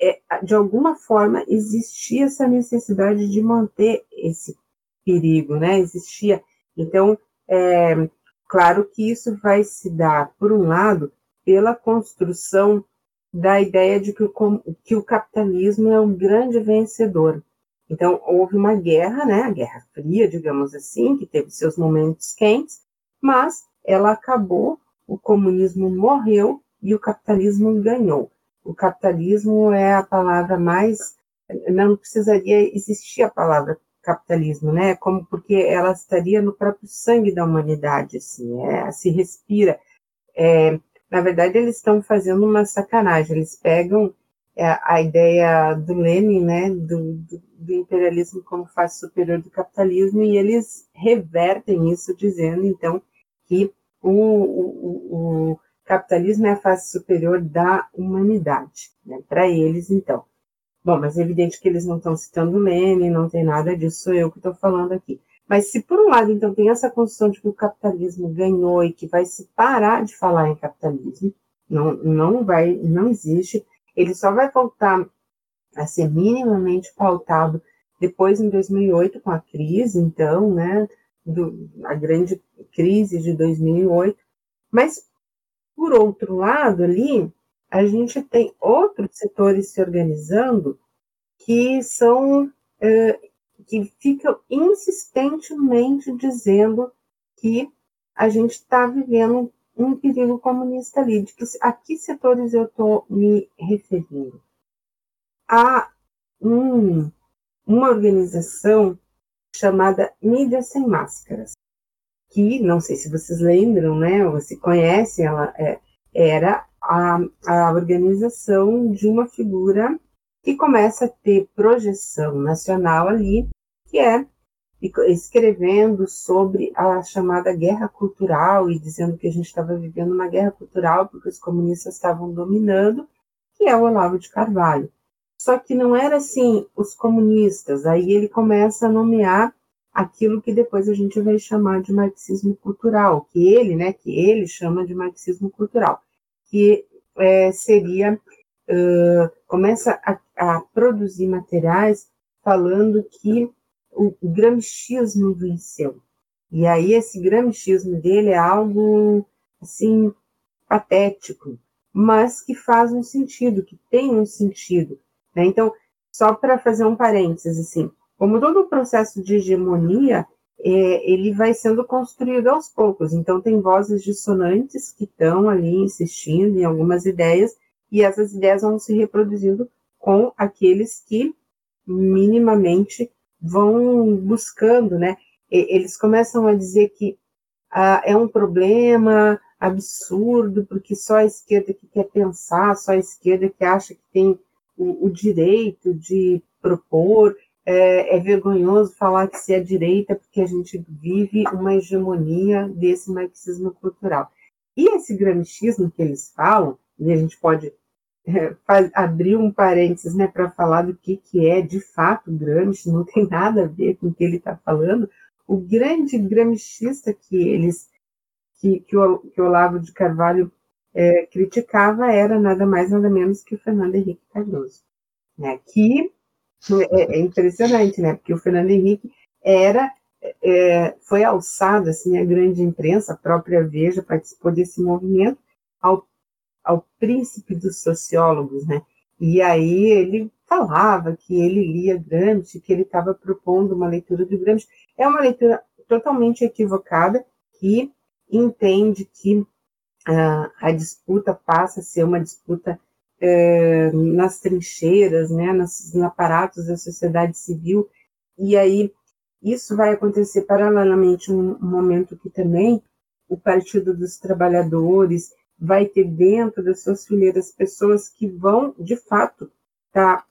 é, de alguma forma existia essa necessidade de manter esse perigo, né? Existia. Então, é, claro que isso vai se dar, por um lado, pela construção da ideia de que o, que o capitalismo é um grande vencedor. Então, houve uma guerra, né, a Guerra Fria, digamos assim, que teve seus momentos quentes, mas ela acabou, o comunismo morreu e o capitalismo ganhou. O capitalismo é a palavra mais. Não precisaria existir a palavra capitalismo, né? Como porque ela estaria no próprio sangue da humanidade, assim, é, se respira. É, na verdade, eles estão fazendo uma sacanagem. Eles pegam a ideia do Lenin, né, do, do, do, imperialismo como face superior do capitalismo, e eles revertem isso, dizendo, então, que o, o, o capitalismo é a face superior da humanidade. Né, Para eles, então. Bom, mas é evidente que eles não estão citando Lenin, não tem nada disso, sou eu que estou falando aqui. Mas se por um lado, então, tem essa construção de que o capitalismo ganhou e que vai se parar de falar em capitalismo, não, não vai, não existe, ele só vai voltar a ser minimamente pautado depois em 2008 com a crise, então, né, do, a grande crise de 2008. Mas por outro lado, ali a gente tem outros setores se organizando que são eh, que ficam insistentemente dizendo que a gente está vivendo um perigo comunista ali. De que, a que setores eu estou me referindo? Há um, uma organização chamada Mídia Sem Máscaras, que, não sei se vocês lembram, né, ou se conhecem, ela é, era a, a organização de uma figura que começa a ter projeção nacional ali, que é escrevendo sobre a chamada guerra cultural e dizendo que a gente estava vivendo uma guerra cultural porque os comunistas estavam dominando, que é o Olavo de Carvalho. Só que não era assim os comunistas, aí ele começa a nomear aquilo que depois a gente vai chamar de marxismo cultural, que ele, né, que ele chama de marxismo cultural, que é, seria uh, começa a, a, produzir materiais falando que o gramscismo venceu. E aí esse gramscismo dele é algo assim patético, mas que faz um sentido, que tem um sentido. Né? Então, só para fazer um parênteses, assim, como todo o processo de hegemonia, é, ele vai sendo construído aos poucos. Então, tem vozes dissonantes que estão ali insistindo em algumas ideias, e essas ideias vão se reproduzindo com aqueles que minimamente vão buscando, né? Eles começam a dizer que ah, é um problema absurdo, porque só a esquerda que quer pensar, só a esquerda que acha que tem o, o direito de propor, é, é, vergonhoso falar que se é direita, porque a gente vive uma hegemonia desse marxismo cultural. E esse gramscismo que eles falam, e a gente pode é, abrir um parênteses né, para falar do que, que é de fato Gramsci, não tem nada a ver com o que ele está falando. O grande gramscista que eles que, que, o, que o Olavo de Carvalho é, criticava era nada mais nada menos que o Fernando Henrique Cardoso, né? Que é, é impressionante, né? Porque o Fernando Henrique era é, foi alçado assim a grande imprensa, a própria Veja participou desse movimento ao, ao príncipe dos sociólogos, né? E aí ele falava que ele lia Gramsci, que ele estava propondo uma leitura do Gramsci. É uma leitura totalmente equivocada que entende que a, a disputa passa a ser uma disputa é, nas trincheiras, né, nos, nos aparatos da sociedade civil, e aí isso vai acontecer paralelamente um, um momento que também o Partido dos Trabalhadores vai ter dentro das suas fileiras pessoas que vão, de fato, estar tá,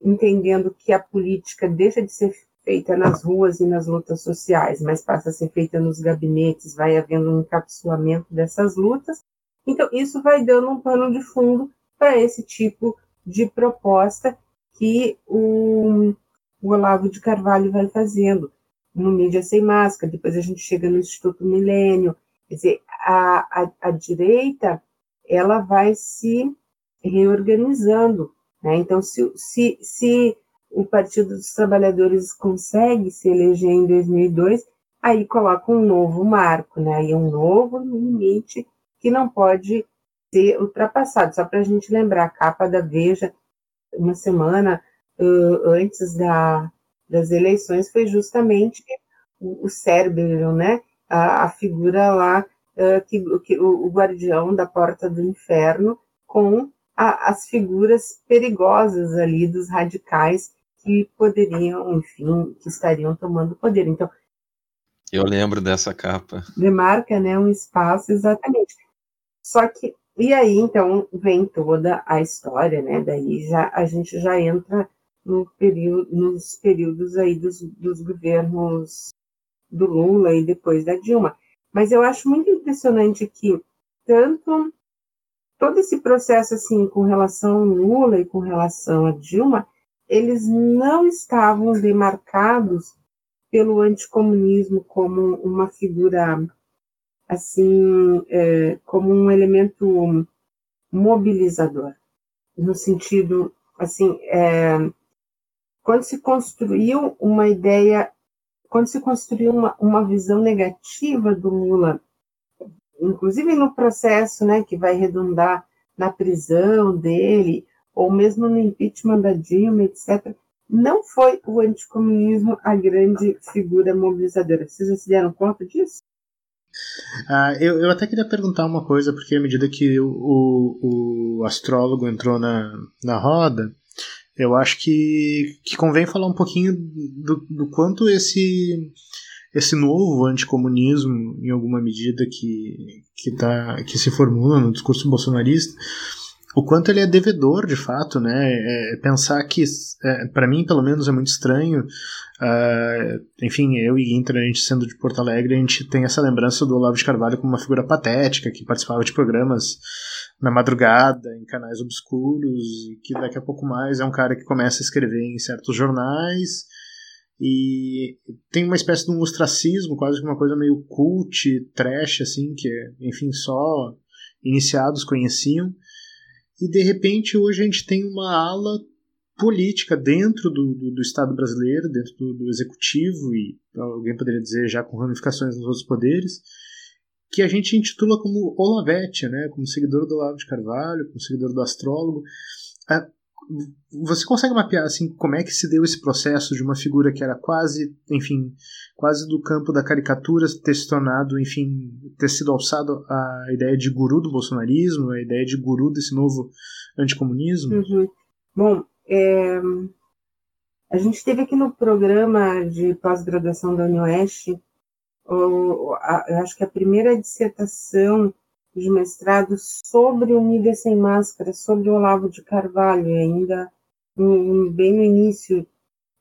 entendendo que a política deixa de ser feita nas ruas e nas lutas sociais, mas passa a ser feita nos gabinetes, vai havendo um encapsulamento dessas lutas. Então, isso vai dando um pano de fundo para esse tipo de proposta que o, o Olavo de Carvalho vai fazendo no Mídia Sem Máscara, depois a gente chega no Instituto Milênio, quer dizer, a, a, a direita, ela vai se reorganizando, né? Então, se, se, se o Partido dos Trabalhadores consegue se eleger em 2002, aí coloca um novo marco, né? Aí um novo limite que não pode ser ultrapassado. Só para a gente lembrar, a capa da Veja, uma semana uh, antes da, das eleições, foi justamente o, o né? A, a figura lá, uh, que, que o, o, guardião da porta do inferno, com a, as figuras perigosas ali dos radicais que poderiam, enfim, que estariam tomando poder. Então, eu lembro dessa capa. Demarca, né, um espaço exatamente. Só que e aí então vem toda a história, né? Daí já a gente já entra no período, nos períodos aí dos, dos governos do Lula e depois da Dilma. Mas eu acho muito impressionante que tanto todo esse processo assim com relação ao Lula e com relação a Dilma, eles não estavam demarcados pelo anticomunismo como uma figura assim é, como um elemento mobilizador no sentido assim é, quando se construiu uma ideia quando se construiu uma, uma visão negativa do Lula inclusive no processo né que vai redundar na prisão dele ou mesmo no impeachment da Dilma, etc., não foi o anticomunismo a grande figura mobilizadora. Vocês já se deram conta disso? Ah, eu, eu até queria perguntar uma coisa, porque à medida que o, o, o astrólogo entrou na, na roda, eu acho que, que convém falar um pouquinho do, do quanto esse, esse novo anticomunismo, em alguma medida que, que, tá, que se formula no discurso bolsonarista, o quanto ele é devedor, de fato, né? É, é pensar que, é, para mim, pelo menos, é muito estranho. Uh, enfim, eu e Inter, a gente sendo de Porto Alegre, a gente tem essa lembrança do Olavo de Carvalho como uma figura patética, que participava de programas na madrugada, em canais obscuros, e que daqui a pouco mais é um cara que começa a escrever em certos jornais e tem uma espécie de um ostracismo, quase que uma coisa meio cult, trash, assim, que, enfim, só iniciados conheciam. E de repente hoje a gente tem uma ala política dentro do, do, do Estado brasileiro, dentro do, do, executivo e alguém poderia dizer já com ramificações nos outros poderes, que a gente intitula como Olavete, né, como seguidor do Olavo de Carvalho, como seguidor do astrólogo. Ah, você consegue mapear assim como é que se deu esse processo de uma figura que era quase, enfim, quase do campo da caricatura ter se tornado, enfim, ter sido alçado a ideia de guru do bolsonarismo, a ideia de guru desse novo anticomunismo? Uhum. Bom, é... a gente teve aqui no programa de pós-graduação da UniOeste, eu acho que a primeira dissertação de mestrado sobre o Mídia Sem Máscara, sobre o Olavo de Carvalho, ainda bem no início,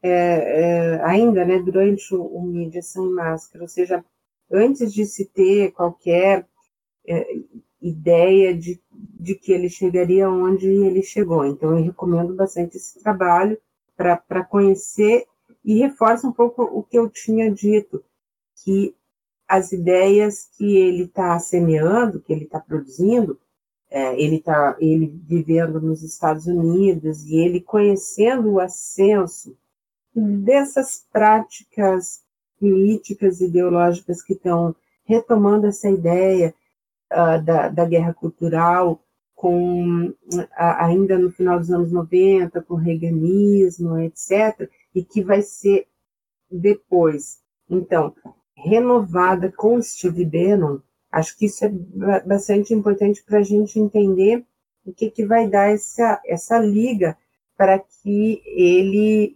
é, é, ainda né, durante o, o Mídia Sem Máscara, ou seja, antes de se ter qualquer é, ideia de, de que ele chegaria onde ele chegou. Então, eu recomendo bastante esse trabalho para conhecer e reforça um pouco o que eu tinha dito, que as ideias que ele está semeando, que ele está produzindo, é, ele está ele vivendo nos Estados Unidos e ele conhecendo o ascenso dessas práticas políticas ideológicas que estão retomando essa ideia uh, da, da, guerra cultural com uh, ainda no final dos anos 90 com o reaganismo, etc, e que vai ser depois. Então, renovada com Steve Bannon, acho que isso é bastante importante para a gente entender o que, que vai dar essa, essa liga para que ele,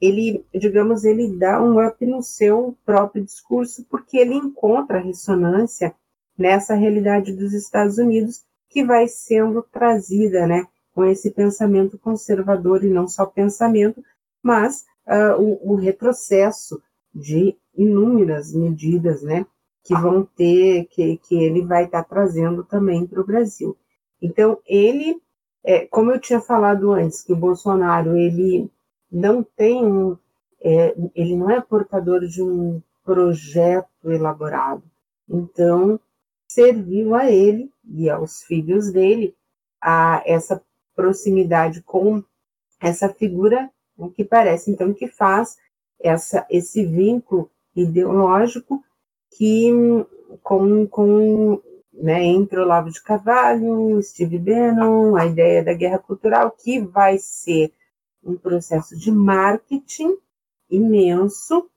ele, digamos, ele dá um up no seu próprio discurso, porque ele encontra ressonância nessa realidade dos Estados Unidos que vai sendo trazida, né, com esse pensamento conservador e não só pensamento, mas uh, o, o retrocesso de inúmeras medidas, né, que vão ter, que, que ele vai estar tá trazendo também para o Brasil. Então, ele, é, como eu tinha falado antes, que o Bolsonaro, ele não tem um, é, ele não é portador de um projeto elaborado. Então, serviu a ele e aos filhos dele a essa proximidade com essa figura né, que parece então que faz essa, esse vínculo ideológico que com, com né, entre Olavo de Carvalho, Steve Bannon, a ideia da guerra cultural, que vai ser um processo de marketing imenso,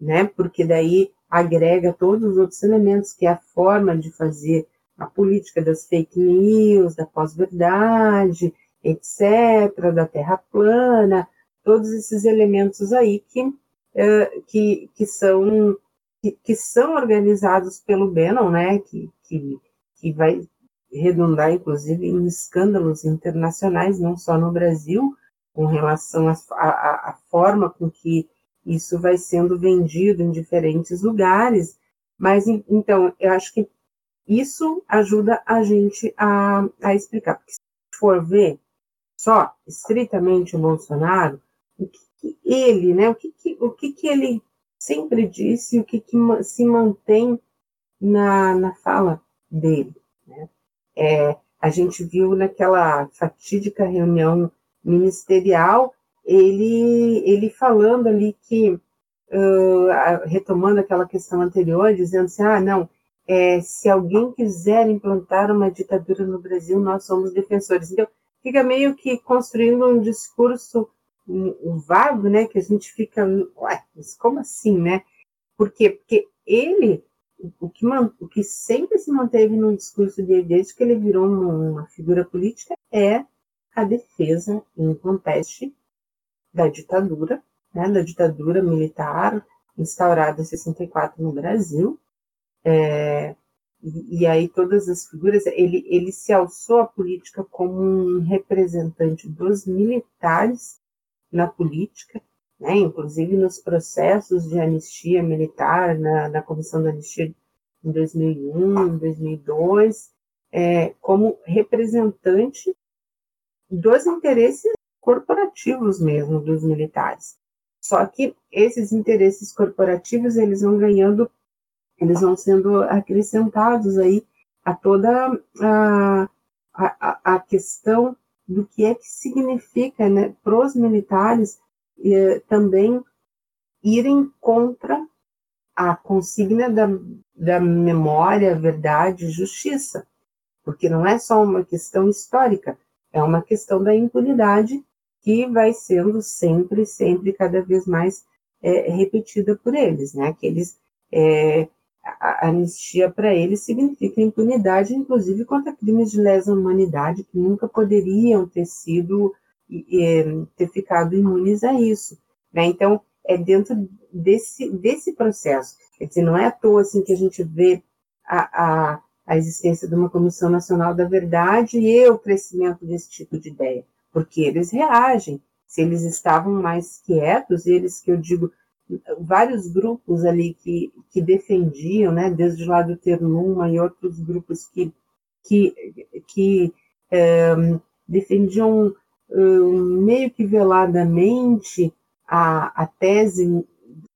né, porque daí agrega todos os outros elementos, que é a forma de fazer a política das fake news, da pós-verdade, etc., da terra plana, todos esses elementos aí que uh, que, que, são, que, que, são organizados pelo Bannon, né, que, que, que vai redundar, inclusive, em escândalos internacionais, não só no Brasil, com relação à forma com que isso vai sendo vendido em diferentes lugares. Mas, então, eu acho que isso ajuda a gente a, a explicar. Porque se for ver só estritamente o Bolsonaro, o que que ele, né, o que, que o que, que ele sempre disse, o que, que se mantém na, na fala dele. Né? É, a gente viu naquela fatídica reunião ministerial ele, ele falando ali que, uh, retomando aquela questão anterior, dizendo assim, ah, não, é, se alguém quiser implantar uma ditadura no Brasil, nós somos defensores. Então, fica meio que construindo um discurso um, vago, né? Que a gente fica, ué, mas como assim, né? Por quê? Porque ele, o que, o que sempre se manteve no discurso dele, desde que ele virou uma, uma figura política, é a defesa inconteste da ditadura, né, da ditadura militar instaurada em 64 no Brasil. É, e, e, aí todas as figuras, ele, ele se alçou à política como um representante dos militares na política, né, inclusive nos processos de anistia militar, na, na Comissão da Anistia em 2001, em 2002, é, como representante dos interesses corporativos mesmo dos militares. Só que esses interesses corporativos, eles vão ganhando, eles vão sendo acrescentados aí a toda a, a, a questão do que é que significa né, para os militares eh, também irem contra a consigna da, da memória, verdade e justiça, porque não é só uma questão histórica, é uma questão da impunidade que vai sendo sempre, sempre cada vez mais é, repetida por eles, né? Que eles, é, a anistia para eles significa impunidade, inclusive contra crimes de lesa humanidade que nunca poderiam ter sido, é, ter ficado imunes a isso, né? Então, é dentro desse, desse processo. Quer dizer, não é à toa assim, que a gente vê a, a, a existência de uma Comissão Nacional da Verdade e o crescimento desse tipo de ideia, porque eles reagem. Se eles estavam mais quietos, eles que eu digo, vários grupos ali que, que defendiam, né, desde lá do Ternuma e outros grupos que, que, que é, defendiam é, meio que veladamente a, a tese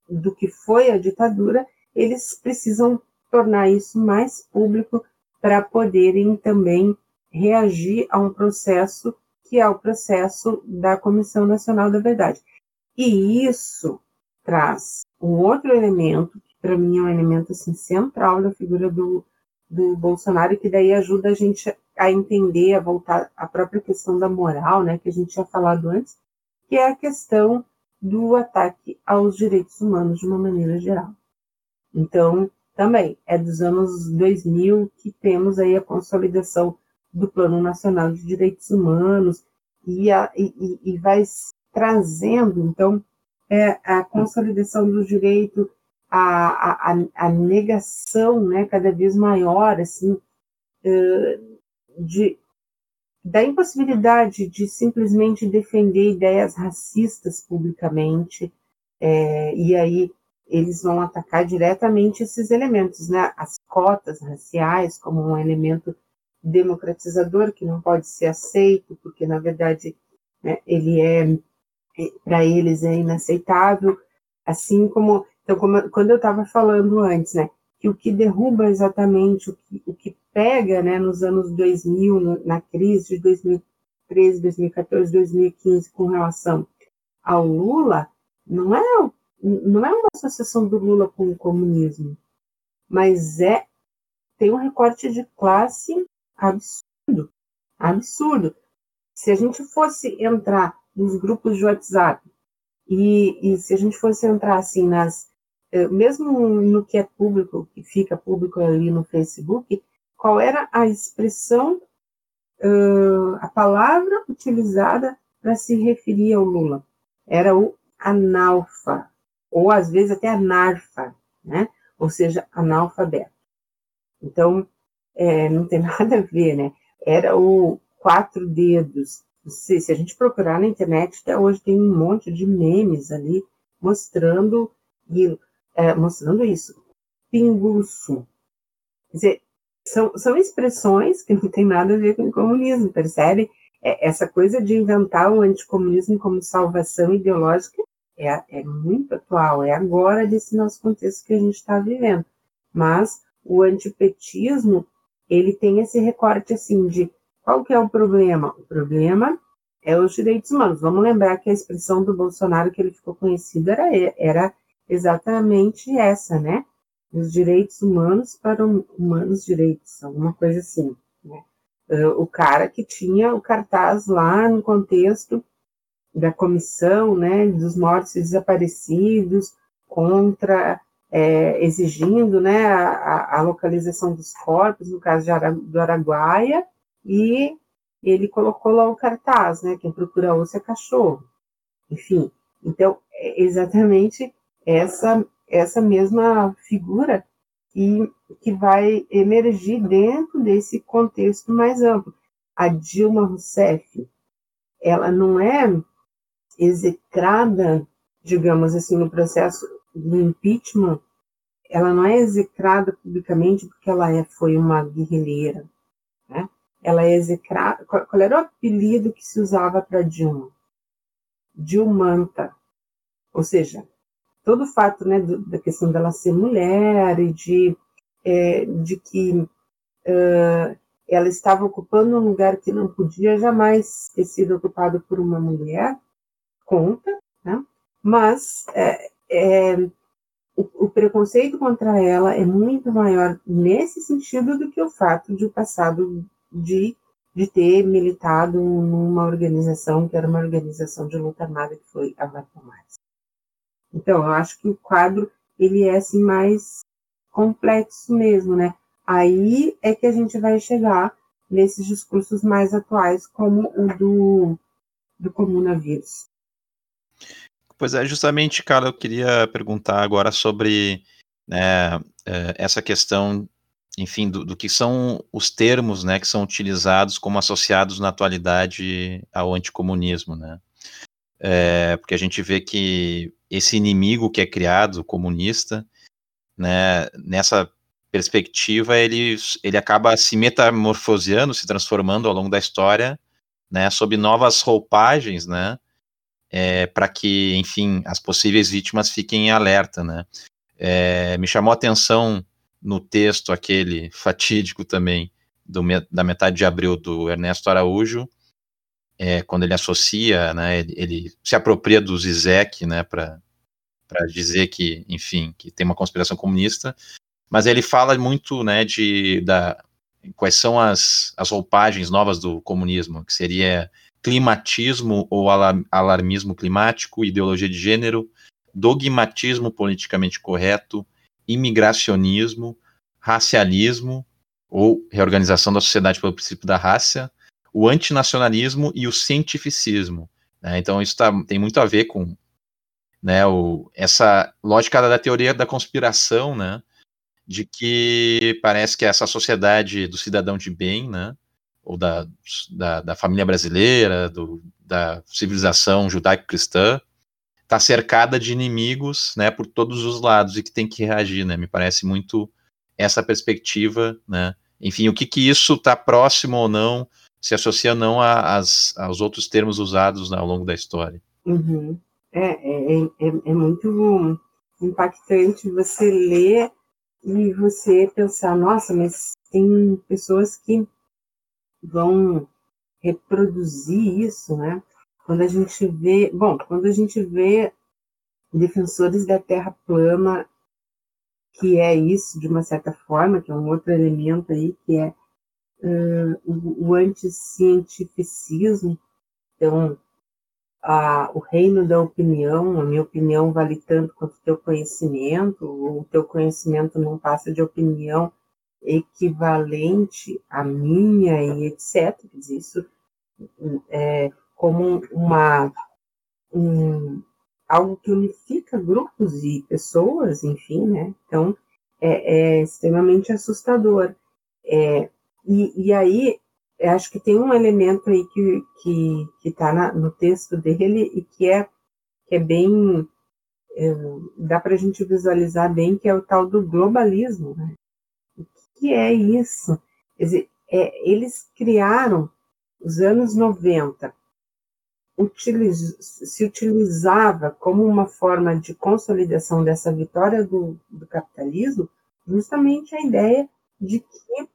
do que foi a ditadura, eles precisam tornar isso mais público para poderem também reagir a um processo que é o processo da Comissão Nacional da Verdade. E isso traz um outro elemento, que para mim é um elemento assim, central da figura do, do Bolsonaro, que daí ajuda a gente a entender, a voltar à própria questão da moral, né, que a gente tinha falado antes, que é a questão do ataque aos direitos humanos de uma maneira geral. Então, também é dos anos 2000 que temos aí a consolidação do Plano Nacional de Direitos Humanos e, a, e, e vai trazendo, então, é, a consolidação do direito, a, a, a, negação né, cada vez maior assim, de, da impossibilidade de simplesmente defender ideias racistas publicamente, é, e aí eles vão atacar diretamente esses elementos, né? As cotas raciais como um elemento democratizador que não pode ser aceito, porque na verdade né, ele é para eles é inaceitável, assim como então como, quando eu estava falando antes, né, que o que derruba exatamente o que, o que pega, né, nos anos 2000, no, na crise de 2013, 2014, 2015 com relação ao Lula, não é não é uma associação do Lula com o comunismo, mas é tem um recorte de classe absurdo, absurdo. Se a gente fosse entrar nos grupos de WhatsApp e, e se a gente fosse entrar assim nas eh, mesmo no que é público, que fica público ali no Facebook, qual era a expressão, a palavra utilizada para se referir ao Lula? Era o analfa, ou às vezes até anarfa, né? ou seja, analfabeto. Então, é, não tem nada a ver, né? Era o quatro dedos. Se, se a gente procurar na internet, até hoje tem um monte de memes ali mostrando, é, mostrando isso. Pinguço. Quer dizer, são, são expressões que não tem nada a ver com o comunismo, percebe? É, essa coisa de inventar o anticomunismo como salvação ideológica é, é muito atual, é agora desse nosso contexto que a gente está vivendo. Mas o antipetismo, ele tem esse recorte assim de qual que é o problema? O problema é os direitos humanos. Vamos lembrar que a expressão do Bolsonaro que ele ficou conhecido era, era exatamente essa, né? Os direitos humanos para humanos direitos, alguma coisa assim. Né? O cara que tinha o cartaz lá no contexto da comissão né, dos mortos e desaparecidos contra é, exigindo né, a, a, localização dos corpos, no caso Ara, do Araguaia, e ele colocou lá o cartaz, né, quem procura osso é cachorro. Enfim, então, é exatamente essa, essa mesma figura que, que vai emergir dentro desse contexto mais amplo. A Dilma Rousseff, ela não é execrada, digamos assim, no processo do impeachment, ela não é execrada publicamente porque ela é, foi uma guerrilheira, né? Ela é execrada. Qual, era o apelido que se usava para Dilma? Dilmanta. Ou seja, todo o fato né, da questão dela ser mulher e de, é, de que uh, ela estava ocupando um lugar que não podia jamais ter sido ocupado por uma mulher, conta, né? mas é, é, o, o, preconceito contra ela é muito maior nesse sentido do que o fato de o passado de, de ter militado numa organização que era uma organização de luta armada que foi a Vapomares. Então, eu acho que o quadro ele é assim mais complexo mesmo, né? Aí é que a gente vai chegar nesses discursos mais atuais, como o do, do comunavírus. Pois é, justamente, cara, eu queria perguntar agora sobre né, é, essa questão, enfim, do, do, que são os termos, né, que são utilizados como associados na atualidade ao anticomunismo, né? É, porque a gente vê que esse inimigo que é criado, comunista, né, nessa perspectiva, ele, ele acaba se metamorfoseando, se transformando ao longo da história, né, sob novas roupagens, né, é, para que, enfim, as possíveis vítimas fiquem em alerta, né. É, me chamou a atenção no texto aquele fatídico também, do, da metade de abril, do Ernesto Araújo, é, quando ele associa, né, ele, ele, se apropria do Zizek, né, para dizer que, enfim, que tem uma conspiração comunista, mas ele fala muito, né, de da, quais são as, as roupagens novas do comunismo, que seria climatismo ou alarmismo climático, ideologia de gênero, dogmatismo politicamente correto, imigracionismo, racialismo ou reorganização da sociedade pelo princípio da raça, o antinacionalismo e o cientificismo. Né? Então isso tá, tem muito a ver com né, o, essa lógica da teoria da conspiração, né, de que parece que essa sociedade do cidadão de bem, né, ou da, da, da família brasileira, do, da civilização judaico-cristã, está cercada de inimigos, né, por todos os lados e que tem que reagir, né? Me parece muito essa perspectiva, né? Enfim, o que que isso está próximo ou não, se associa ou não a, as, aos outros termos usados né, ao longo da história. Uhum. É, é, é, é, muito impactante você ler e você pensar, nossa, mas tem pessoas que vão reproduzir isso, né? Quando a gente vê, bom, quando a gente vê defensores da Terra plana, que é isso de uma certa forma, que é um outro elemento aí, que é uh, o, o anticientificismo, então a, o reino da opinião, a minha opinião vale tanto quanto o teu conhecimento, o teu conhecimento não passa de opinião equivalente à minha e etc. Isso é como uma um, algo que unifica grupos e pessoas, enfim, né? Então é, é extremamente assustador. É, e, e aí acho que tem um elemento aí que que está no texto dele e que é que é bem é, dá para a gente visualizar bem que é o tal do globalismo, né? O que é isso? Quer dizer, é, eles criaram os anos 90 utiliz, se utilizava como uma forma de consolidação dessa vitória do, do capitalismo justamente a ideia de que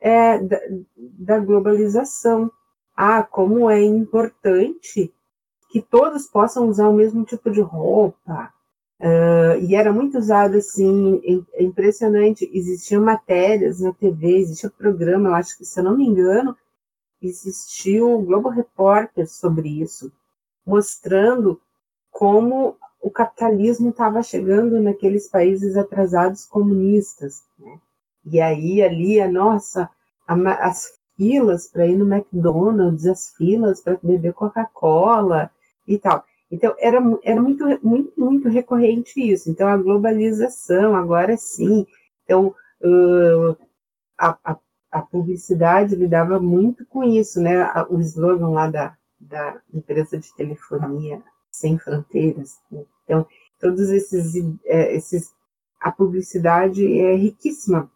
é, da, da globalização. Ah, como é importante que todos possam usar o mesmo tipo de roupa. Uh, e era muito usado assim, é impressionante. Existiam matérias na TV, existia programa, eu acho que, se eu não me engano, existiu o Globo Repórter sobre isso, mostrando como o capitalismo estava chegando naqueles países atrasados comunistas. Né? E aí, ali, a nossa, a, as filas para ir no McDonald's, as filas para beber Coca-Cola e tal. Então, era, era muito, muito, muito recorrente isso. Então, a globalização, agora sim. Então, uh, a, a, a, publicidade lidava muito com isso, né? O slogan lá da, da empresa de telefonia sem fronteiras. Então, todos esses, é, esses a publicidade é riquíssima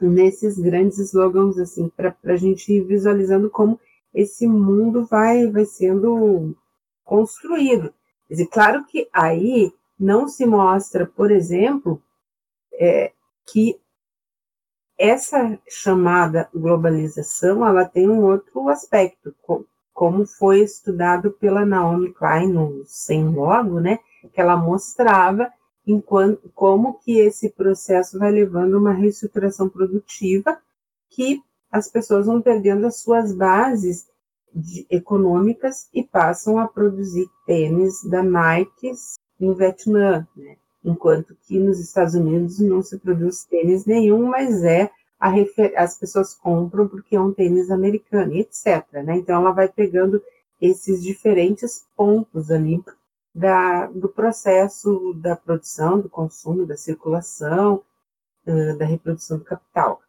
nesses grandes slogans assim para a gente ir visualizando como esse mundo vai vai sendo construído dizer, claro que aí não se mostra, por exemplo, é, que essa chamada globalização ela tem um outro aspecto, como foi estudado pela Naomi Klein no Sem Logo, né, que ela mostrava enquanto, como que esse processo vai levando uma reestruturação produtiva que as pessoas vão perdendo as suas bases de, econômicas e passam a produzir tênis da Nike no Vietnã, né? Enquanto que nos Estados Unidos não se produz tênis nenhum, mas é as pessoas compram porque é um tênis americano, etc. Né? Então ela vai pegando esses diferentes pontos ali da, do processo da produção, do consumo, da circulação, da reprodução do capital.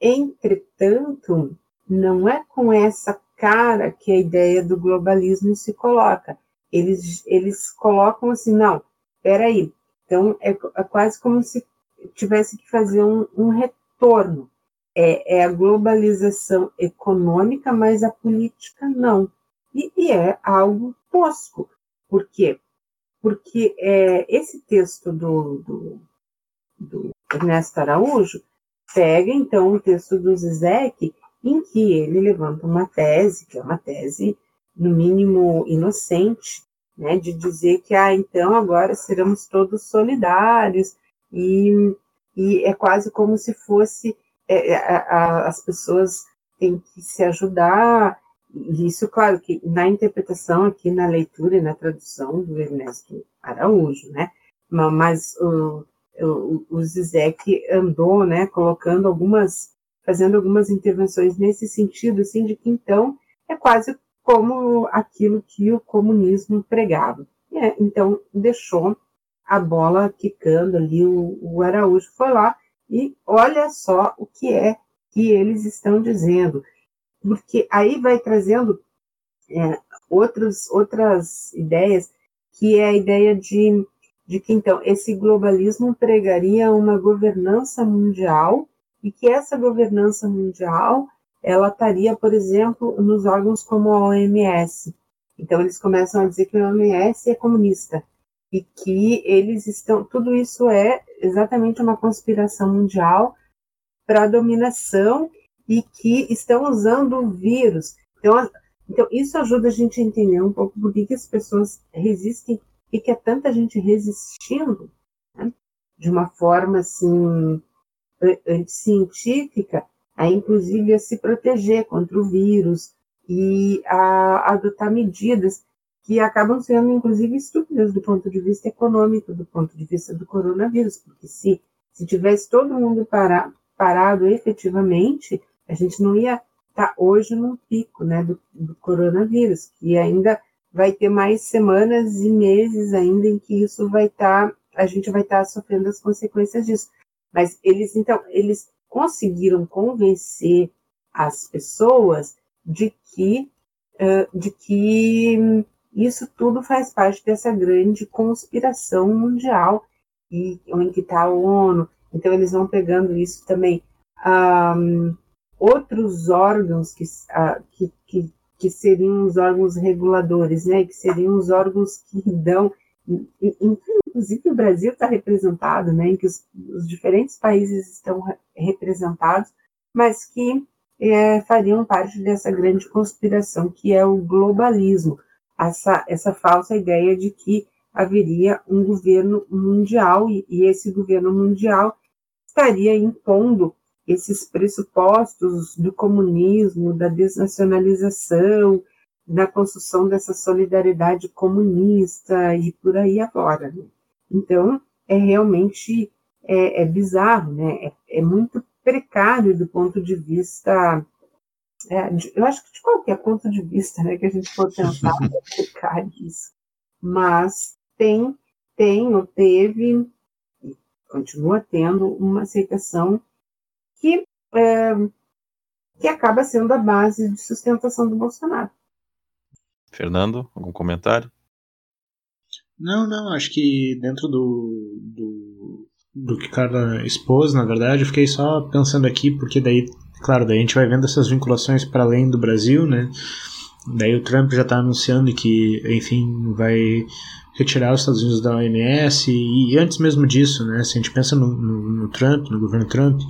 Entretanto, não é com essa cara que a ideia do globalismo se coloca. Eles, eles colocam assim, não, peraí. Então, é, é quase como se tivesse que fazer um, um retorno. É, é, a globalização econômica, mas a política não. E, e é algo tosco. Por quê? Porque é, esse texto do, do, do Ernesto Araújo pega, então, o texto do Zizek em que ele levanta uma tese, que é uma tese, no mínimo, inocente, né, de dizer que, ah, então agora seremos todos solidários, e, e é quase como se fosse é, é a, a, as pessoas têm que se ajudar, e isso, claro, que na interpretação aqui, na leitura e na tradução do Ernesto Araújo, né, mas o, o, o Zizek andou, né, colocando algumas fazendo algumas intervenções nesse sentido, assim, de que então é quase como aquilo que o comunismo pregava. É, então, deixou a bola quicando ali, o, o Araújo foi lá e olha só o que é que eles estão dizendo, porque aí vai trazendo é, outros, outras ideias, que é a ideia de, de que, então, esse globalismo pregaria uma governança mundial e que essa governança mundial ela estaria, por exemplo, nos órgãos como a OMS. Então eles começam a dizer que a OMS é comunista e que eles estão, tudo isso é exatamente uma conspiração mundial para dominação e que estão usando o vírus. Então, então isso ajuda a gente a entender um pouco por que, que as pessoas resistem e que é tanta gente resistindo né? de uma forma assim científica a inclusive a se proteger contra o vírus e a adotar medidas que acabam sendo inclusive estúpidas do ponto de vista econômico, do ponto de vista do coronavírus, porque se se tivesse todo mundo para, parado efetivamente, a gente não ia estar tá hoje no pico, né, do, do coronavírus, que ainda vai ter mais semanas e meses ainda em que isso vai estar, tá, a gente vai estar tá sofrendo as consequências disso. Mas eles, então, eles conseguiram convencer as pessoas de que, de que isso tudo faz parte dessa grande conspiração mundial e onde está a ONU. Então eles vão pegando isso também. Um, outros órgãos que, uh, que, que, que, seriam os órgãos reguladores, né, que seriam os órgãos que dão inclusive o Brasil está representado, né, em que os, os, diferentes países estão representados, mas que é, fariam parte dessa grande conspiração que é o globalismo, essa, essa falsa ideia de que haveria um governo mundial e, e esse governo mundial estaria impondo esses pressupostos do comunismo, da desnacionalização, na construção dessa solidariedade comunista e por aí afora. Né? Então, é realmente é, é bizarro, né? É, é, muito precário do ponto de vista, é, de, eu acho que de qualquer ponto de vista, né, que a gente for tentar é precário isso. Mas tem, tem ou teve, continua tendo uma aceitação que, é, que acaba sendo a base de sustentação do Bolsonaro. Fernando, algum comentário? Não, não, acho que dentro do, do, do que Carla expôs, na verdade, eu fiquei só pensando aqui, porque daí, claro, daí a gente vai vendo essas vinculações para além do Brasil, né? Daí o Trump já está anunciando que, enfim, vai retirar os Estados Unidos da OMS e, e antes mesmo disso, né? Se a gente pensa no, no, no, Trump, no governo Trump,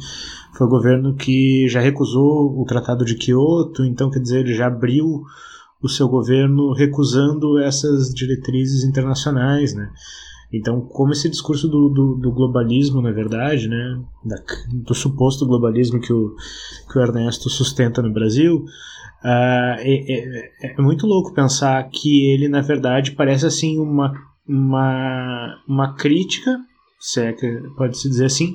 foi o governo que já recusou o Tratado de Kyoto, então quer dizer ele já abriu o seu governo recusando essas diretrizes internacionais, né? Então, como esse discurso do, do, do globalismo, na verdade, né, da, do suposto globalismo que o, que o Ernesto sustenta no Brasil, uh, é, é, é, muito louco pensar que ele, na verdade, parece assim uma, uma, uma crítica, se é que pode-se dizer assim,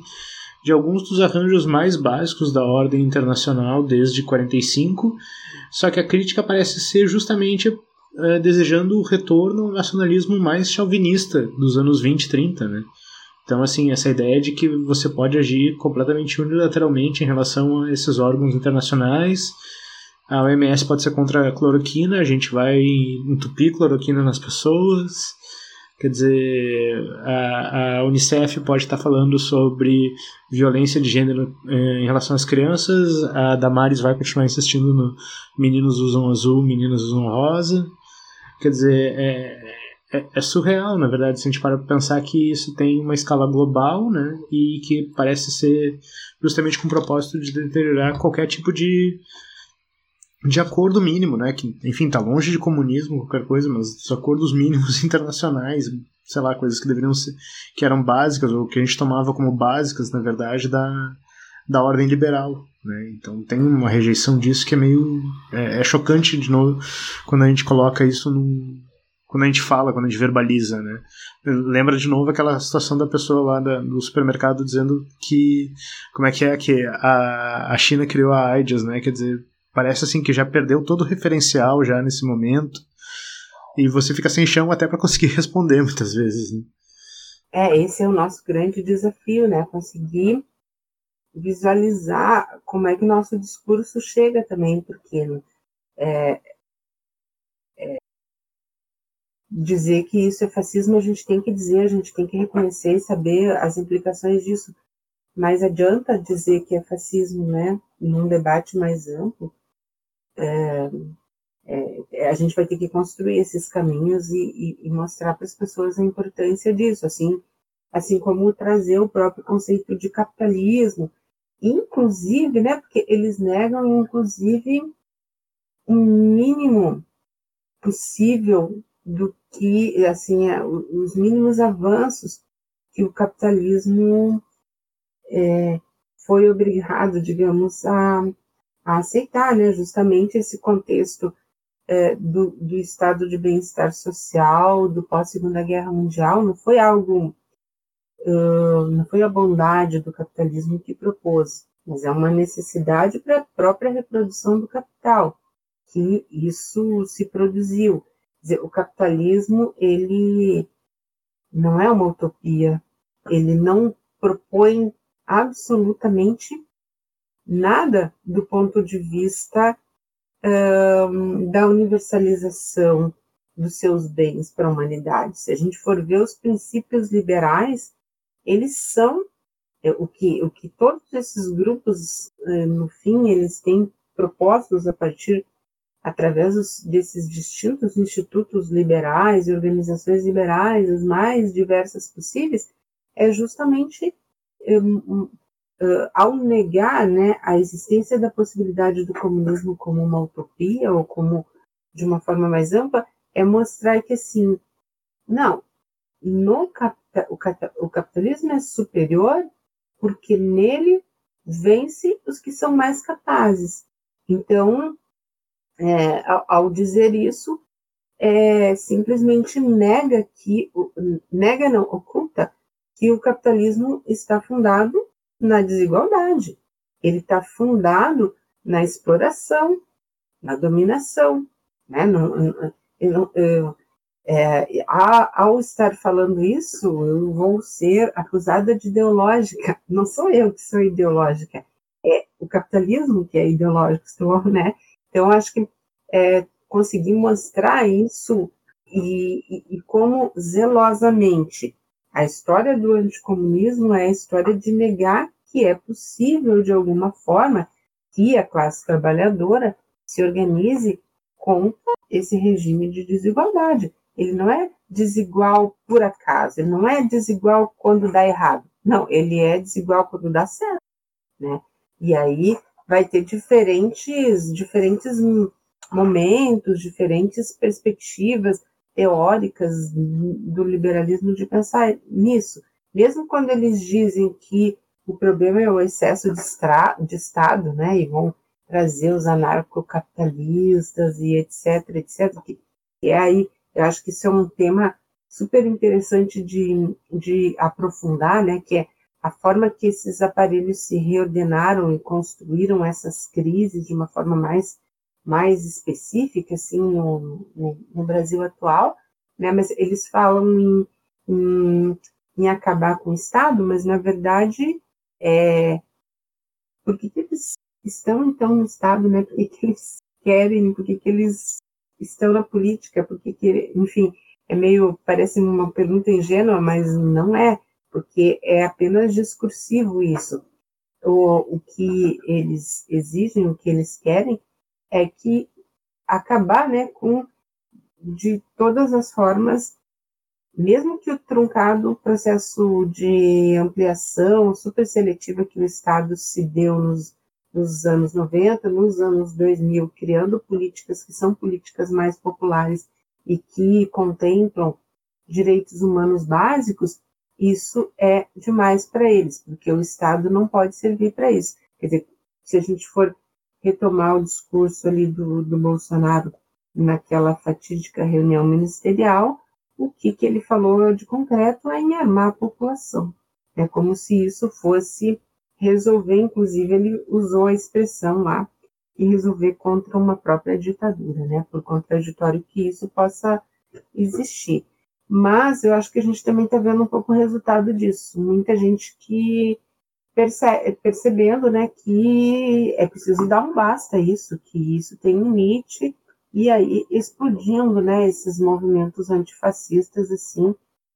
de alguns dos arranjos mais básicos da ordem internacional desde 45, só que a crítica parece ser justamente uh, desejando o retorno ao nacionalismo mais chauvinista dos anos 20 e 30, né? Então, assim, essa ideia de que você pode agir completamente unilateralmente em relação a esses órgãos internacionais. A OMS pode ser contra a cloroquina, a gente vai entupir cloroquina nas pessoas. Quer dizer, a, a Unicef pode estar falando sobre violência de gênero eh, em relação às crianças, a Damares vai continuar insistindo no meninos usam azul, meninas usam rosa. Quer dizer, é, é, é, surreal, na verdade, se a gente para pensar que isso tem uma escala global, né, e que parece ser justamente com o propósito de deteriorar qualquer tipo de, de acordo mínimo, né, que, enfim, está longe de comunismo, qualquer coisa, mas os acordos mínimos internacionais, sei lá, coisas que deveriam ser, que eram básicas, ou que a gente tomava como básicas, na verdade, da, da ordem liberal. Né? Então tem uma rejeição disso que é meio. É, é, chocante, de novo, quando a gente coloca isso no. Quando a gente fala, quando a gente verbaliza, né? Lembra de novo aquela situação da pessoa lá da, do supermercado dizendo que. Como é que é? Que a, a China criou a AIDS, né? Quer dizer, parece assim que já perdeu todo o referencial já nesse momento. E você fica sem chão até para conseguir responder muitas vezes. Né? É, esse é o nosso grande desafio, né? Conseguir visualizar como é que nosso discurso chega também, porque é, é, dizer que isso é fascismo a gente tem que dizer, a gente tem que reconhecer e saber as implicações disso. Mas adianta dizer que é fascismo, né? Num debate mais amplo, é, é, a gente vai ter que construir esses caminhos e, e, e mostrar para as pessoas a importância disso, assim, assim como trazer o próprio conceito de capitalismo, inclusive, né, porque eles negam, inclusive, um mínimo possível do que, assim, é, os mínimos avanços que o capitalismo é, foi obrigado, digamos, a, a, aceitar, né, justamente esse contexto é, do, do estado de bem-estar social do pós-segunda guerra mundial, não foi algo não foi a bondade do capitalismo que propôs, mas é uma necessidade para a própria reprodução do capital, que isso se produziu. Dizer, o capitalismo, ele não é uma utopia, ele não propõe absolutamente nada do ponto de vista um, da universalização dos seus bens para a humanidade. Se a gente for ver os princípios liberais, eles são é, o que o que todos esses grupos é, no fim eles têm propostos a partir através dos, desses distintos institutos liberais e organizações liberais as mais diversas possíveis é justamente um, uh, ao negar né, a existência da possibilidade do comunismo como uma utopia ou como de uma forma mais ampla é mostrar que assim não no o capitalismo é superior porque nele vence os que são mais capazes. Então, é, ao, ao, dizer isso, é, simplesmente nega que, nega não, oculta que o capitalismo está fundado na desigualdade. Ele está fundado na exploração, na dominação. Né? Eu, eu, é, ao estar falando isso, eu vou ser acusada de ideológica. Não sou eu que sou ideológica, é o capitalismo que é ideológico, né? Então, acho que é, conseguir mostrar isso e, e, e como zelosamente a história do anticomunismo é a história de negar que é possível, de alguma forma, que a classe trabalhadora se organize contra esse regime de desigualdade. Ele não é desigual por acaso, ele não é desigual quando dá errado. Não, ele é desigual quando dá certo, né? E aí vai ter diferentes, diferentes momentos, diferentes perspectivas teóricas do liberalismo de pensar nisso. Mesmo quando eles dizem que o problema é o excesso de, de Estado, né, e vão trazer os anarcocapitalistas e etc, etc, que, que é aí, eu acho que isso é um tema super interessante de, de aprofundar, né, que é a forma que esses aparelhos se reordenaram e construíram essas crises de uma forma mais, mais específica, assim, no, no, no Brasil atual, né, mas eles falam em, em, em, acabar com o Estado, mas, na verdade, é, por que, que eles estão, então, no Estado, né, por que, eles querem, por que, eles estão na política, por que, que enfim, é meio, parece uma pergunta ingênua, mas não é, porque é apenas discursivo isso. O, o que eles exigem, o que eles querem, é que acabar né, com, de todas as formas, mesmo que o truncado processo de ampliação super seletiva que o Estado se deu nos, nos anos 90, nos anos 2000, criando políticas que são políticas mais populares e que contemplam direitos humanos básicos, isso é demais para eles, porque o Estado não pode servir para isso. Quer dizer, se a gente for retomar o discurso ali do, do Bolsonaro naquela fatídica reunião ministerial, o que, que ele falou de concreto é em armar a população. É como se isso fosse resolver, inclusive ele usou a expressão lá, e resolver contra uma própria ditadura, né? Por contraditório que isso possa existir. Mas eu acho que a gente também está vendo um pouco o resultado disso. Muita gente que percebe, percebendo né, que é preciso dar um basta a isso, que isso tem limite, e aí explodindo né, esses movimentos antifascistas, assim,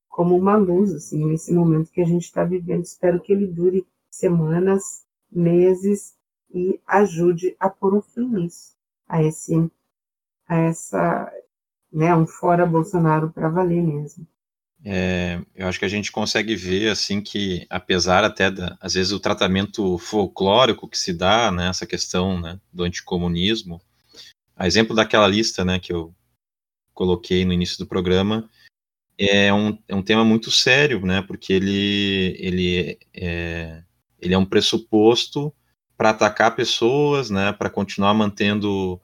como uma luz, assim, nesse momento que a gente está vivendo. Espero que ele dure semanas, meses e ajude a pôr um fim nisso, a esse, a essa, né, um fora Bolsonaro para valer mesmo. É, eu acho que a gente consegue ver assim que apesar até da, às vezes o tratamento folclórico que se dá nessa né, questão né, do anticomunismo, a exemplo daquela lista né, que eu coloquei no início do programa é um, é um tema muito sério, né, porque ele ele é, ele é um pressuposto para atacar pessoas, né, para continuar mantendo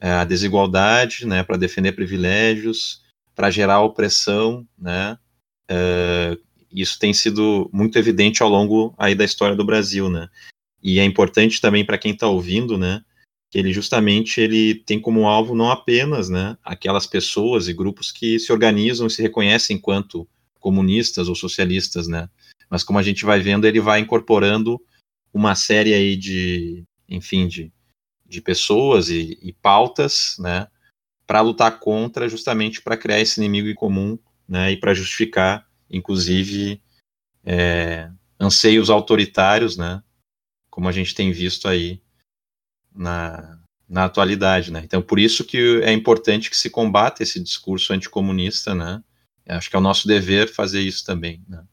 é, a desigualdade, né, para defender privilégios, para gerar opressão, né, é, isso tem sido muito evidente ao longo aí da história do Brasil, né, e é importante também para quem está ouvindo, né, que ele justamente ele tem como alvo não apenas, né, aquelas pessoas e grupos que se organizam e se reconhecem enquanto comunistas ou socialistas, né, mas como a gente vai vendo, ele vai incorporando uma série aí de, enfim, de de pessoas e, e pautas, né, para lutar contra, justamente para criar esse inimigo em comum, né, e para justificar, inclusive, é, anseios autoritários, né, como a gente tem visto aí na, na atualidade, né. Então, por isso que é importante que se combata esse discurso anticomunista, né. Acho que é o nosso dever fazer isso também, né.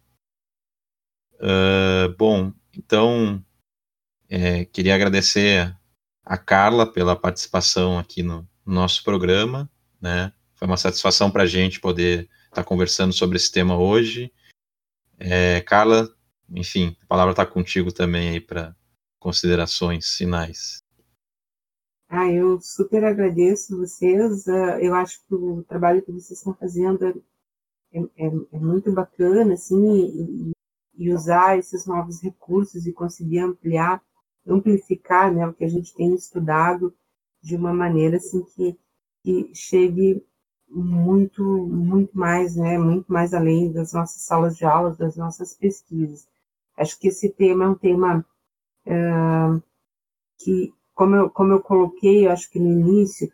Uh, bom, então é, queria agradecer a Carla pela participação aqui no, no nosso programa, né? Foi uma satisfação para a gente poder estar tá conversando sobre esse tema hoje. É, Carla, enfim, a palavra está contigo também aí para considerações finais. Ah, eu super agradeço vocês. Ah, eu acho que o trabalho que vocês estão fazendo é, é, é muito bacana, assim, e, e usar esses novos recursos e conseguir ampliar amplificar né, o que a gente tem estudado de uma maneira assim que, que chegue muito muito mais né muito mais além das nossas salas de aula das nossas pesquisas. Acho que esse tema é um tema que como eu como eu coloquei eu acho que no início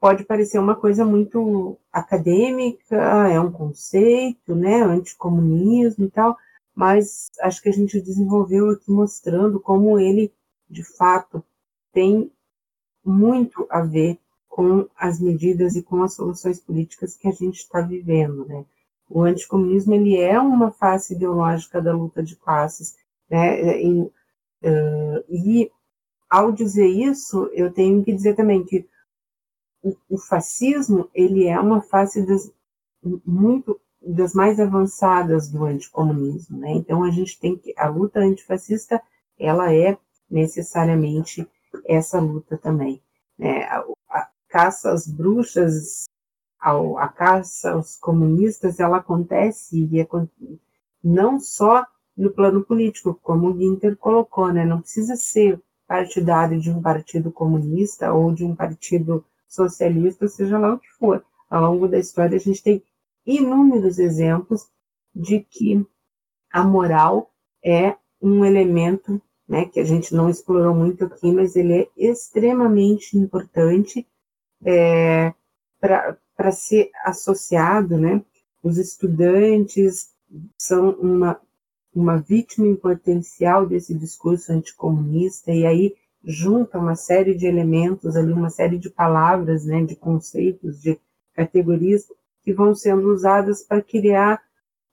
pode parecer uma coisa muito acadêmica é um conceito né anticomunismo e tal mas acho que a gente desenvolveu aqui mostrando como ele de fato, tem muito a ver com as medidas e com as soluções políticas que a gente está vivendo, né? O anticomunismo ele é uma face ideológica da luta de classes, né? E, uh, e ao dizer isso, eu tenho que dizer também que o, o fascismo ele é uma face das, muito das mais avançadas do anticomunismo, né? Então a gente tem que a luta antifascista ela é necessariamente essa luta também, né? A, a caça às bruxas, ao, a caça aos comunistas, ela acontece e é, não só no plano político, como o Ginter colocou, né? Não precisa ser partidário de um partido comunista ou de um partido socialista, seja lá o que for. Ao longo da história, a gente tem inúmeros exemplos de que a moral é um elemento né, que a gente não explorou muito aqui, mas ele é extremamente importante é, para ser associado. Né? Os estudantes são uma, uma vítima potencial desse discurso anticomunista, e aí junta uma série de elementos ali, uma série de palavras, né, de conceitos, de categorias que vão sendo usadas para criar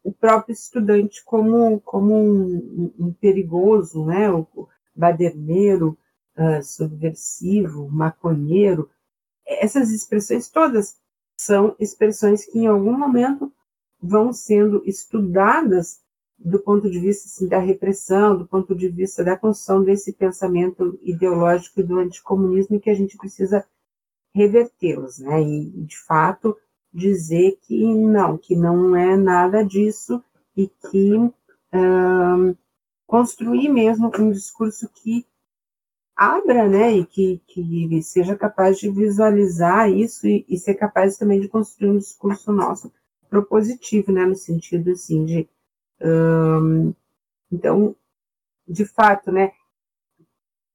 o próprio estudante como, como um, um perigoso, né? o baderneiro, uh, subversivo, maconheiro. Essas expressões todas são expressões que em algum momento vão sendo estudadas do ponto de vista assim, da repressão, do ponto de vista da construção desse pensamento ideológico do anticomunismo que a gente precisa revertê-los, né? E de fato dizer que não, que não é nada disso e que construir mesmo um discurso que abra, né, e que, que seja capaz de visualizar isso e, e ser capaz também de construir um discurso nosso propositivo, né, no sentido assim de, um, então, de fato, né,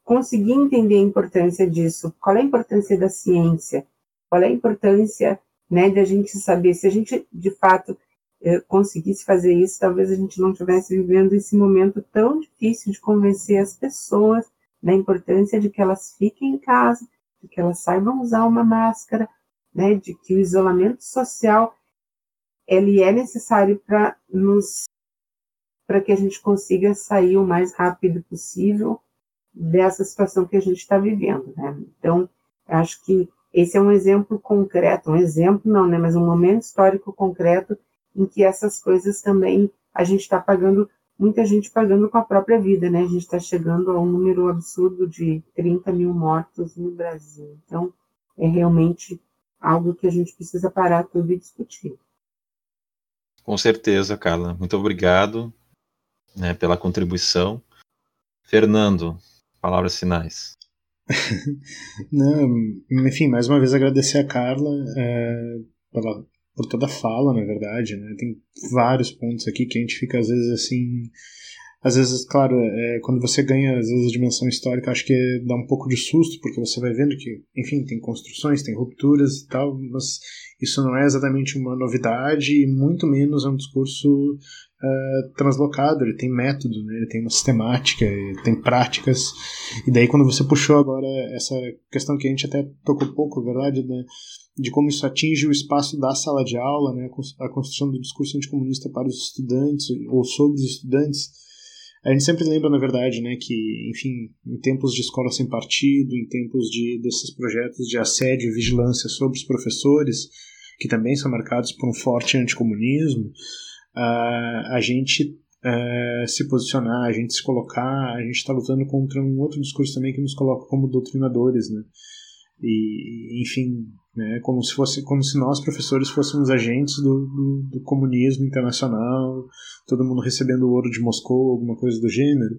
conseguir entender a importância disso, qual é a importância da ciência, qual é a importância né, de a gente saber se a gente de fato eh, conseguisse fazer isso, talvez a gente não estivesse vivendo esse momento tão difícil de convencer as pessoas da importância de que elas fiquem em casa, de que elas saibam usar uma máscara, né, de que o isolamento social ele é necessário para nos para que a gente consiga sair o mais rápido possível dessa situação que a gente está vivendo, né? Então, acho que esse é um exemplo concreto, um exemplo não, né, mas um momento histórico concreto em que essas coisas também a gente está pagando, muita gente pagando com a própria vida, né? A gente está chegando a um número absurdo de 30 mil mortos no Brasil. Então, é realmente algo que a gente precisa parar tudo e discutir. Com certeza, Carla. Muito obrigado né, pela contribuição. Fernando, palavras finais. Não, enfim, mais uma vez agradecer a Carla é, pela, por toda a fala, na verdade. Né? Tem vários pontos aqui que a gente fica, às vezes, assim. Às vezes, claro, é, quando você ganha, às vezes, a dimensão histórica, acho que dá um pouco de susto, porque você vai vendo que, enfim, tem construções, tem rupturas e tal, mas isso não é exatamente uma novidade e muito menos é um discurso uh, translocado, ele tem método, né? ele tem uma sistemática, ele tem práticas. E daí quando você puxou agora essa questão que a gente até tocou pouco, verdade, né? de como isso atinge o espaço da sala de aula, né? a construção do discurso anticomunista para os estudantes ou sobre os estudantes. A gente sempre lembra, na verdade, né, que, enfim, em tempos de escola sem partido, em tempos de desses projetos de assédio e vigilância sobre os professores, que também são marcados por um forte anticomunismo, uh, a gente uh, se posicionar, a gente se colocar, a gente está lutando contra um outro discurso também que nos coloca como doutrinadores, né? E, enfim, né, como se fosse como se nós professores fôssemos agentes do, do, do, comunismo internacional todo mundo recebendo ouro de Moscou alguma coisa do gênero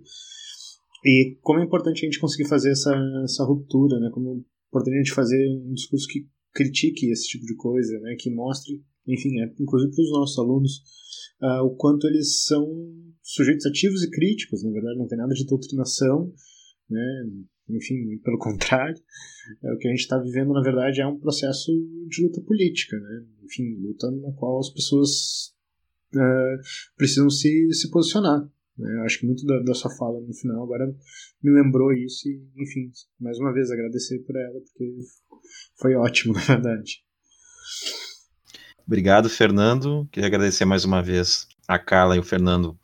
e como é importante a gente conseguir fazer essa, essa ruptura né como é importante a gente fazer um discurso que critique esse tipo de coisa né que mostre enfim é, inclusive para os nossos alunos uh, o quanto eles são sujeitos ativos e críticos, na verdade, não tem nada de doutrinação, né? Enfim, pelo contrário, é, o que a gente está vivendo, na verdade, é um processo de luta política, né? enfim, luta na qual as pessoas uh, precisam se, se posicionar. Eu acho que muito da, da, sua fala no final agora me lembrou isso e, enfim, mais uma vez agradecer por ela, porque foi ótimo, na verdade. Obrigado, Fernando. Queria agradecer mais uma vez a Carla e o Fernando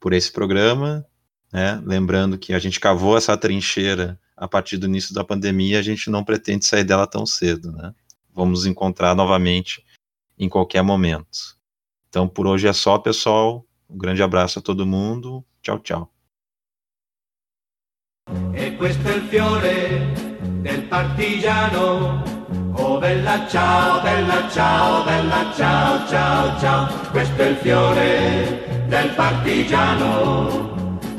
por esse programa. Né? Lembrando que a gente cavou essa trincheira a partir do início da pandemia, a gente não pretende sair dela tão cedo. Né? Vamos encontrar novamente em qualquer momento. Então, por hoje é só, pessoal. Um grande abraço a todo mundo. Tchau, tchau. E questo è il fiore del partigiano. Oh bella ciao, bella ciao, bella ciao, ciao, ciao. Questo è il fiore del partigiano,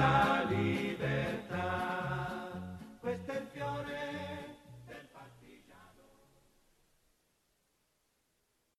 libertà.